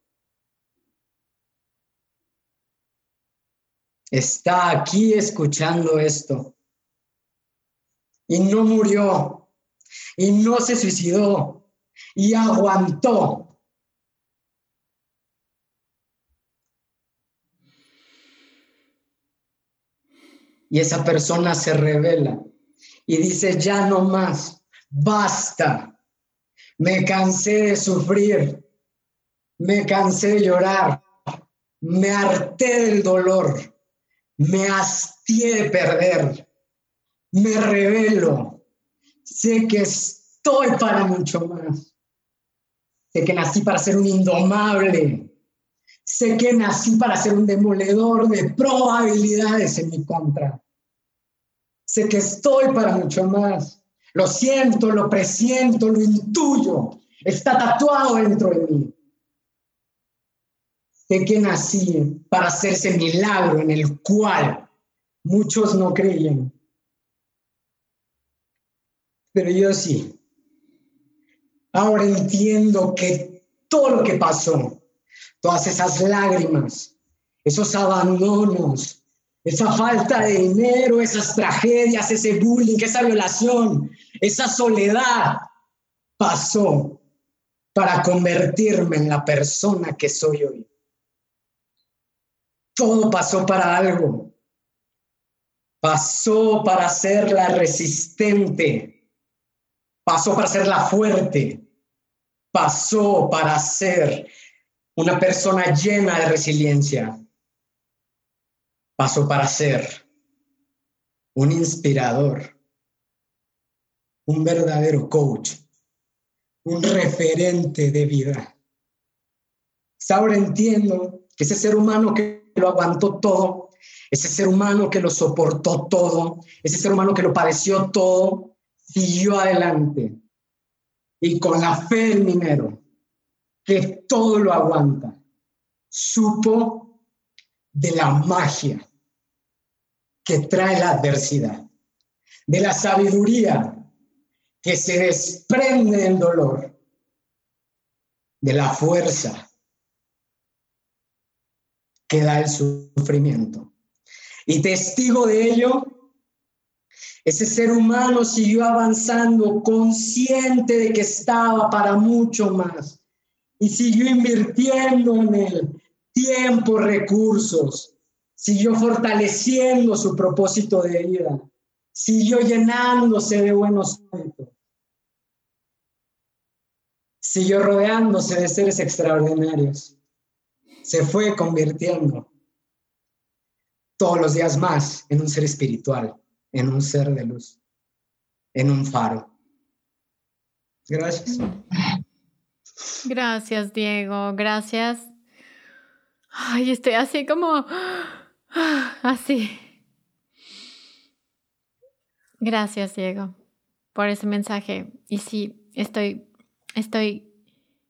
está aquí escuchando esto. Y no murió. Y no se suicidó. Y aguantó. Y esa persona se revela y dice, ya no más, basta, me cansé de sufrir, me cansé de llorar, me harté del dolor. Me hastié de perder, me revelo, sé que estoy para mucho más, sé que nací para ser un indomable, sé que nací para ser un demoledor de probabilidades en mi contra, sé que estoy para mucho más, lo siento, lo presiento, lo intuyo, está tatuado dentro de mí de que nací para hacerse milagro en el cual muchos no creían. Pero yo sí. Ahora entiendo que todo lo que pasó, todas esas lágrimas, esos abandonos, esa falta de dinero, esas tragedias, ese bullying, esa violación, esa soledad pasó para convertirme en la persona que soy hoy. Todo pasó para algo. Pasó para ser la resistente. Pasó para ser la fuerte. Pasó para ser una persona llena de resiliencia. Pasó para ser un inspirador, un verdadero coach, un referente de vida. Ahora entiendo que ese ser humano que lo aguantó todo, ese ser humano que lo soportó todo, ese ser humano que lo padeció todo, siguió adelante. Y con la fe del minero, que todo lo aguanta, supo de la magia que trae la adversidad, de la sabiduría que se desprende del dolor, de la fuerza que da el sufrimiento. Y testigo de ello, ese ser humano siguió avanzando consciente de que estaba para mucho más y siguió invirtiendo en él tiempo, recursos, siguió fortaleciendo su propósito de vida, siguió llenándose de buenos hábitos, siguió rodeándose de seres extraordinarios, se fue convirtiendo todos los días más en un ser espiritual, en un ser de luz, en un faro. Gracias. Gracias, Diego. Gracias. Ay, estoy así como... Así. Gracias, Diego, por ese mensaje. Y sí, estoy, estoy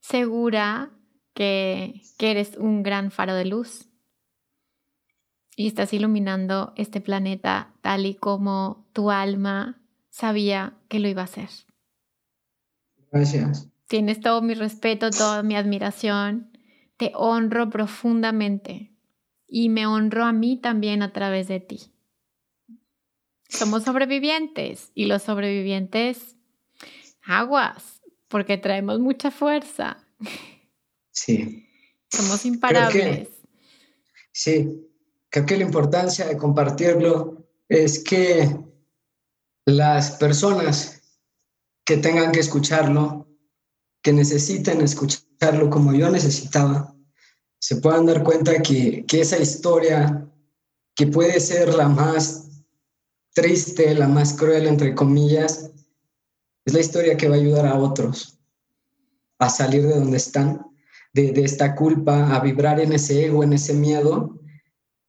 segura que, que eres un gran faro de luz y estás iluminando este planeta tal y como tu alma sabía que lo iba a hacer. Gracias. Tienes todo mi respeto, toda mi admiración. Te honro profundamente y me honro a mí también a través de ti. Somos sobrevivientes y los sobrevivientes aguas, porque traemos mucha fuerza. Sí. Somos imparables. sí, creo que la importancia de compartirlo es que las personas que tengan que escucharlo que necesiten escucharlo como yo necesitaba, se puedan dar cuenta que, que esa historia, que puede ser la más triste, la más cruel, entre comillas, es la historia que va a ayudar a otros a salir de donde están, de, de esta culpa, a vibrar en ese ego, en ese miedo,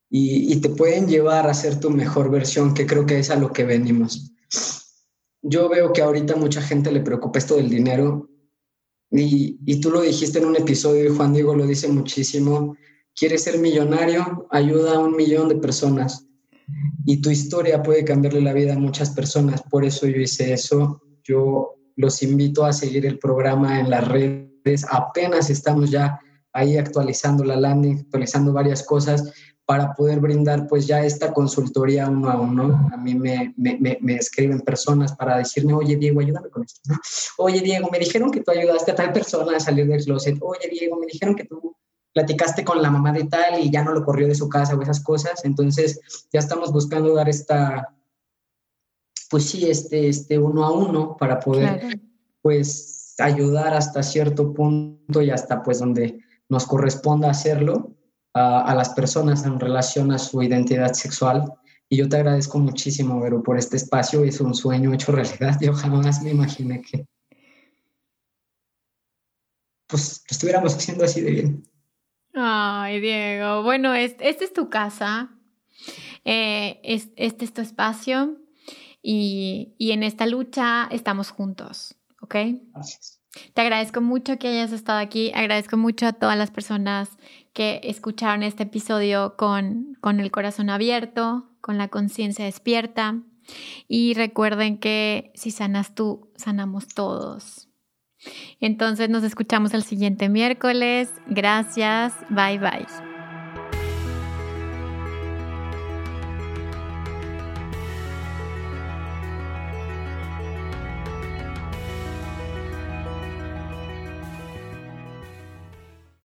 y, y, te pueden llevar a ser tu mejor versión, que creo que es a lo que venimos. Yo veo que ahorita mucha gente le preocupa esto del dinero y, tú lo dijiste en un episodio y Juan Diego lo dice muchísimo, quieres ser millonario, ayuda a un millón de personas y tu historia puede cambiarle la vida a muchas personas, por eso yo hice eso, yo los invito a seguir el programa en las redes, apenas estamos ya ahí actualizando la landing, actualizando varias cosas, para poder brindar pues ya esta consultoría uno a uno. A mí me, me, me, escriben personas para decirme, oye Diego, ayúdame con esto. [LAUGHS] Oye Diego, me dijeron que tú ayudaste a tal persona a salir del closet. Oye Diego, me dijeron que tú platicaste con la mamá de tal y ya no lo corrió de su casa o esas cosas. Entonces ya estamos buscando dar esta, pues sí, este, este uno a uno para poder pues ayudar hasta cierto punto y hasta pues donde nos corresponda hacerlo a, las personas en relación a su identidad sexual. Y yo te agradezco muchísimo, Vero, por este espacio. Es un sueño hecho realidad. Yo jamás me imaginé que pues lo estuviéramos haciendo así de bien. Ay, Diego. Bueno, esta es tu casa. Eh, este es tu espacio. Y, y en esta lucha estamos juntos. ¿Ok? Gracias. Te agradezco mucho que hayas estado aquí. Agradezco mucho a todas las personas que escucharon este episodio con, con el corazón abierto, con la conciencia despierta. Y recuerden que si sanas tú, sanamos todos. Entonces nos escuchamos el siguiente miércoles. Gracias. Bye bye.